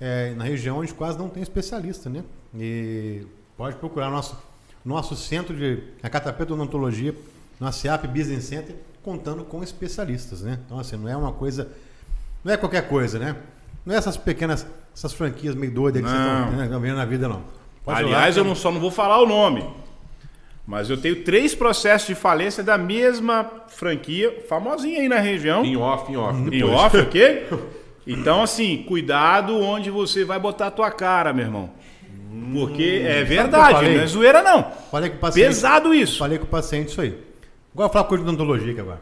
S1: é, na região onde quase não tem especialista, né? E pode procurar nosso, nosso centro de a Catapé de Odontologia, no ACEAP Business Center, contando com especialistas, né? Então, assim, não é uma coisa. Não é qualquer coisa, né? Não é essas pequenas, essas franquias meio doidas que
S4: Não.
S1: estão né, vendo na vida, não. Pode
S4: Aliás,
S1: que-
S4: eu não, só não vou falar o nome. Mas eu tenho três processos de falência da mesma franquia, famosinha aí na região.
S2: em off, em off.
S4: Em off, ok? Então, assim, cuidado onde você vai botar a tua cara, meu irmão. Porque é
S1: eu
S4: verdade, não é zoeira, não.
S1: Falei com o paciente.
S4: Pesado isso.
S1: Falei com o paciente isso aí. Agora eu vou falar coisa de odontologia aqui agora.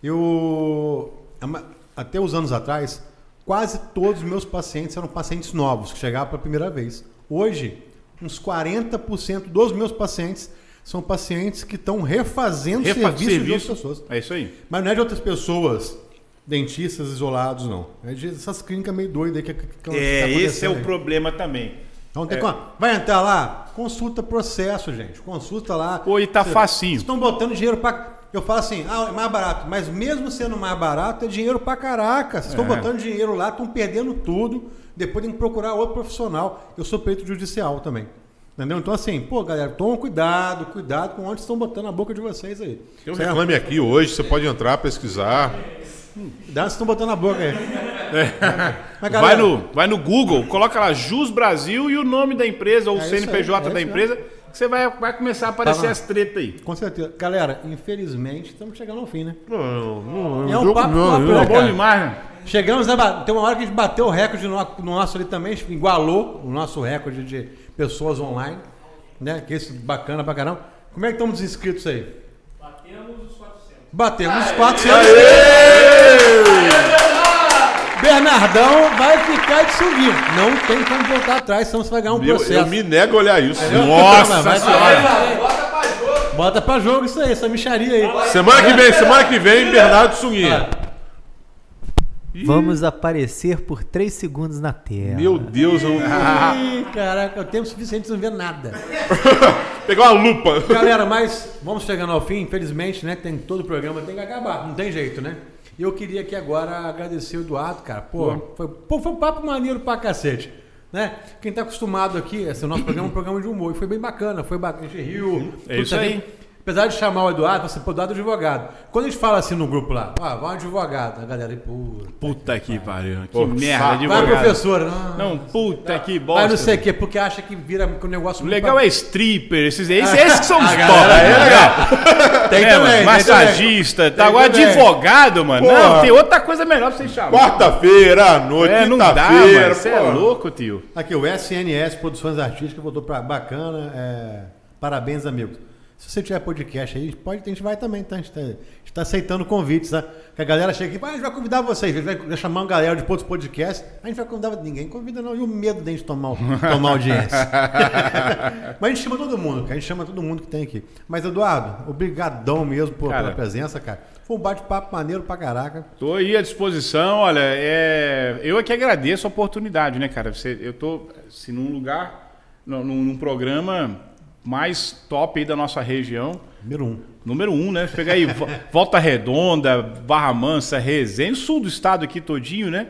S1: Eu, ma- até uns anos atrás, quase todos os meus pacientes eram pacientes novos, que chegavam pela primeira vez. Hoje, uns 40% dos meus pacientes são pacientes que estão refazendo
S4: Refa-
S1: serviço, de outras pessoas.
S4: É isso aí.
S1: Mas não é de outras pessoas, dentistas isolados, não. É de essas clínicas meio doidas aí que, que, que
S4: É,
S1: tá
S4: esse é o
S1: aí.
S4: problema também.
S1: Então, tem como- Vai entrar lá, consulta processo, gente. Consulta lá.
S4: Pô, e tá
S1: Vocês
S4: facinho.
S1: estão botando dinheiro para. Eu falo assim, ah, é mais barato. Mas mesmo sendo mais barato, é dinheiro pra caraca. Vocês estão
S4: É.
S1: botando dinheiro lá, estão perdendo tudo. Depois tem que procurar outro profissional. Eu sou peito judicial também. Entendeu? Então, assim, pô, galera, toma cuidado, cuidado com onde estão botando a boca de vocês aí.
S2: Tem um reclame aqui hoje, você pode entrar, pesquisar.
S1: Cuidado, vocês estão botando a boca aí. Mas,
S4: Vai
S1: galera,
S4: no, vai no Google, coloca lá Jus Brasil e o nome da empresa ou o
S1: É aí,
S4: CNPJ
S1: é
S4: da empresa, que você vai, vai começar a aparecer
S1: Tá
S4: as tretas aí.
S1: Com certeza. Galera, infelizmente, estamos chegando ao fim, né?
S2: Não, não,
S1: É um papo
S2: não, não.
S1: né,
S4: Tá bom demais, né?
S1: Chegamos ba- Tem uma hora que a gente bateu o recorde no nosso ali também, igualou o nosso recorde de pessoas online, né? Que esse bacana pra caramba. Como é que estamos inscritos aí?
S3: Batemos os 400.
S1: Batemos os 400. Bernardão vai ficar de subir. Não tem como voltar atrás, senão você vai ganhar um
S2: Eu,
S1: processo.
S2: eu me nego a olhar isso.
S4: Nossa
S1: Vai-
S4: senhora.
S1: Bota pra jogo isso aí, essa micharia aí.
S2: Semana que vem, semana que vem, Bernardo Sunguinha.
S5: Vamos aparecer por 3 segundos na tela.
S2: Meu Deus, eu
S1: Ih, caraca, o tempo suficiente não ver nada.
S2: pegar uma lupa.
S1: Galera, mas vamos chegando ao fim, infelizmente, né? Tem todo o programa, tem que acabar, não tem jeito, né? E eu queria aqui agora agradecer o Eduardo, cara. Pô, foi, pô, foi um papo maneiro pra cacete. Né? Quem tá acostumado aqui, esse é nosso programa, é um programa de humor. E foi bem bacana, foi bacana, a gente riu.
S4: É isso
S1: certinho.
S4: aí.
S1: Apesar de chamar o Eduardo, você pô, Eduardo é advogado. Quando a gente fala assim no grupo lá, ah, vai um advogado, a galera, pô,
S4: Puta que pariu. Que
S2: Pô,
S4: merda de
S1: vai
S4: advogado.
S1: professora, não.
S4: Não, puta que bosta.
S1: não sei o quê, porque acha que vira que o negócio
S4: O legal é stripper, esses, esses, esses que são os top.
S1: galera
S4: É legal.
S1: Tem
S4: É,
S1: também,
S4: mano,
S1: tem
S4: massagista, tá?
S1: Tem
S4: Agora
S1: também.
S4: advogado, mano.
S2: Porra.
S4: Não, tem outra coisa melhor pra você chamar.
S2: Quarta-feira à noite,
S4: É, não dá,
S2: quinta-feira.
S4: mano. Você é louco, tio.
S1: Aqui, o SNS Produções Artísticas voltou pra bacana. é, parabéns, amigos. Se você tiver podcast aí, pode, a gente vai também, tá? A gente tá, gente tá aceitando convites, tá? Que a galera chega aqui, "Ah, a gente vai convidar vocês, a gente vai, chamar uma galera de outros podcasts, a gente vai convidar ninguém, convida não, e o medo de a gente tomar, tomar audiência. Mas a gente chama todo mundo, cara, a gente chama todo mundo que tem aqui. Mas, Eduardo, obrigadão mesmo por,
S4: Cara.
S1: pela presença, cara. Foi um bate-papo maneiro pra caraca.
S4: Tô aí à disposição, olha, é... eu é que agradeço a oportunidade, né, cara? Você, eu tô assim, num lugar, num, num programa mais top aí da nossa região.
S1: Número um.
S4: Número um, né? Pega aí, Vo- Volta Redonda, Barra Mansa, Resende, sul do estado aqui todinho, né?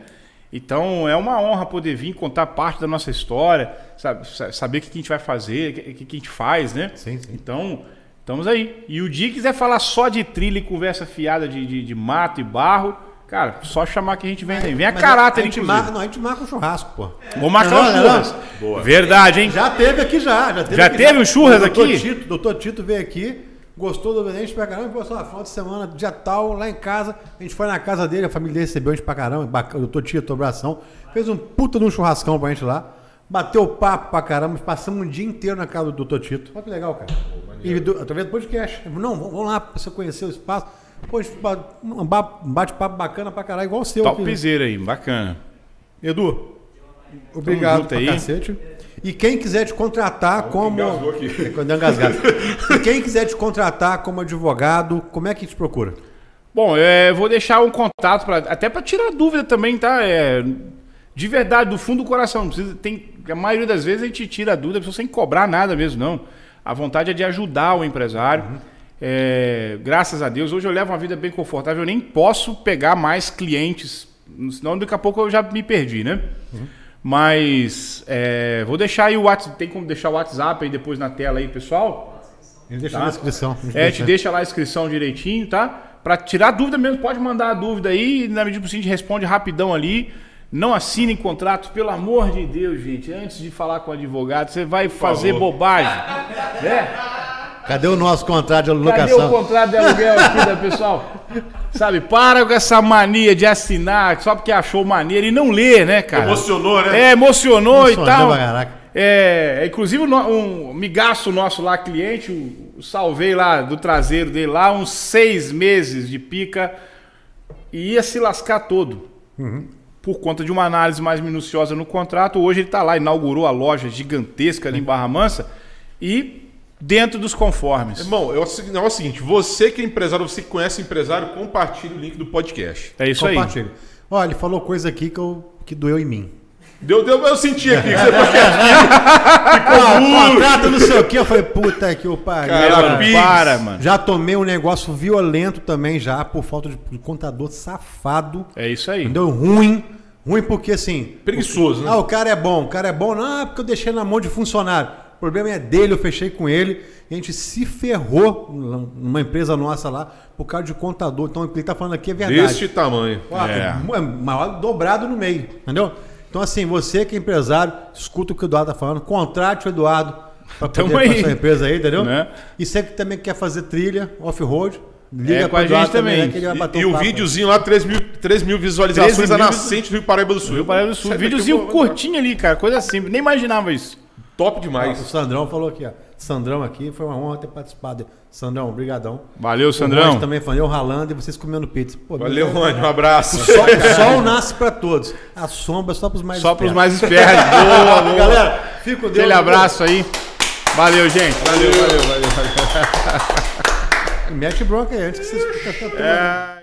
S4: Então é uma honra poder vir contar parte da nossa história, sabe, sa- saber o que a gente vai fazer, o que a gente faz, né?
S1: Sim, sim.
S4: Então, estamos aí. E o dia que quiser falar só de trilha e conversa fiada de, de, de mato e barro, cara, só chamar que a gente vem. Vem a caráter,
S1: a gente
S4: inclusive.
S1: marca, Não, a gente marca um churrasco, pô.
S4: Vou marcar um churras.
S2: Boa.
S4: Verdade, hein?
S1: Já teve aqui já. Já teve,
S4: Já
S1: aqui,
S4: teve um churras
S1: O doutor
S4: aqui?
S1: Tito, doutor Tito veio aqui, gostou do ambiente pra caramba, assim, ó, final de semana, dia tal, lá em casa. A gente foi na casa dele, a família dele recebeu a gente pra caramba, bacana, o doutor Tito, abração. Fez um puta de um churrascão pra gente lá. Bateu papo pra caramba, passamos um dia inteiro na casa do doutor Tito. Olha que legal, cara. E do, através do podcast. Não, vamos vamos lá pra você conhecer o espaço. Pô, a um ba- bate-papo bacana pra caralho, igual o seu né?
S4: Topzera aí, bacana.
S1: Edu, obrigado pra
S4: aí.
S1: cacete. E quem quiser te contratar como. É, e quem quiser te contratar como advogado, como é que te procura?
S4: Bom, é, vou deixar um contato pra, até para tirar dúvida também, tá? É, de verdade, do fundo do coração. Precisa, tem, a maioria das vezes a gente tira a dúvida, sem cobrar nada mesmo, não. A vontade é de ajudar o empresário. É, graças a Deus, hoje eu levo uma vida bem confortável. Eu nem posso pegar mais clientes, senão daqui a pouco eu já me perdi, né? Mas é, vou deixar aí o WhatsApp. Tem como deixar o WhatsApp aí depois na tela aí, pessoal?
S1: Ele deixa
S4: Tá.
S1: na descrição.
S4: É, te deixa lá a inscrição direitinho, tá? Pra tirar dúvida mesmo, pode mandar a dúvida aí, na medida do possível a gente responde rapidão ali. Não assinem contrato, pelo amor de Deus, gente. Antes de falar com o advogado, você vai fazer
S2: favor.
S4: bobagem. Né?
S1: Cadê o nosso contrato de
S4: Cadê o contrato de aluguel aqui, da pessoal? Sabe, para com essa mania de assinar só porque achou maneiro e não lê, né, cara?
S2: Emocionou, né?
S4: É, emocionou e
S1: Emocionou
S4: tal.
S1: pra caraca.
S4: É, inclusive no- um migaço nosso lá, cliente, o, o salvei lá do traseiro dele lá, uns seis meses de pica e ia se lascar todo. por conta de uma análise mais minuciosa no contrato. Hoje ele está lá, inaugurou a loja gigantesca ali em Barra Mansa e dentro dos conformes.
S2: Irmão, é o é o seguinte, você que é empresário, você que conhece empresário, compartilhe o link do podcast.
S4: É isso aí.
S1: Compartilha. Olha, ele falou coisa aqui que, eu, que doeu em mim.
S2: Deu, deu, eu senti aqui que você foi
S1: Ah, contrato não sei o que. Eu falei, puta que o pariu.
S2: Cara,
S4: para, mano.
S1: Já tomei um negócio violento também já, por falta de de contador safado.
S4: É isso aí.
S1: Entendeu? Ruim. Ruim porque assim.
S2: preguiçoso, né?
S1: Ah, o cara é bom, o cara é bom. Não, é porque eu deixei na mão de funcionário. O problema é dele, eu fechei com ele. E a gente se ferrou numa empresa nossa lá por causa de contador. Então o que ele tá falando aqui é verdade.
S2: Deste tamanho.
S1: Ó,
S4: É.
S1: é maior dobrado no meio, entendeu? Então, assim, você que é empresário, escuta o que o Eduardo tá falando, contrate o Eduardo para poder
S4: aí.
S1: empresa aí, entendeu?
S4: Né?
S1: E você que também quer fazer trilha, off-road, liga
S4: É, com a gente também.
S1: né, que ele vai bater
S2: E, o videozinho lá, 3 mil, 3 mil visualizações
S4: 13
S2: a
S4: mil
S2: nascente do Rio Paraíba do Sul.
S4: Rio Paraíba do Sul. Videozinho curtinho ali, cara. Coisa simples. Nem imaginava isso.
S2: Top demais.
S1: O Sandrão falou aqui, ó. Sandrão aqui, foi uma honra ter participado. Sandrão, brigadão.
S4: Valeu,
S1: O
S4: Sandrão.
S1: Rod também falou, eu ralando e vocês comendo pizza. Pô,
S2: Valeu,
S1: beleza.
S2: Rony. Um abraço.
S1: Sol, sol nasce pra todos. A sombra é só pros mais
S4: Só para os
S1: espertos.
S4: mais espertos. boa, boa.
S1: Galera, fico com Deus.
S4: Aquele abraço aí. Valeu, gente.
S2: Valeu, valeu, valeu.
S1: Mete bronca aí antes que vocês.
S4: É...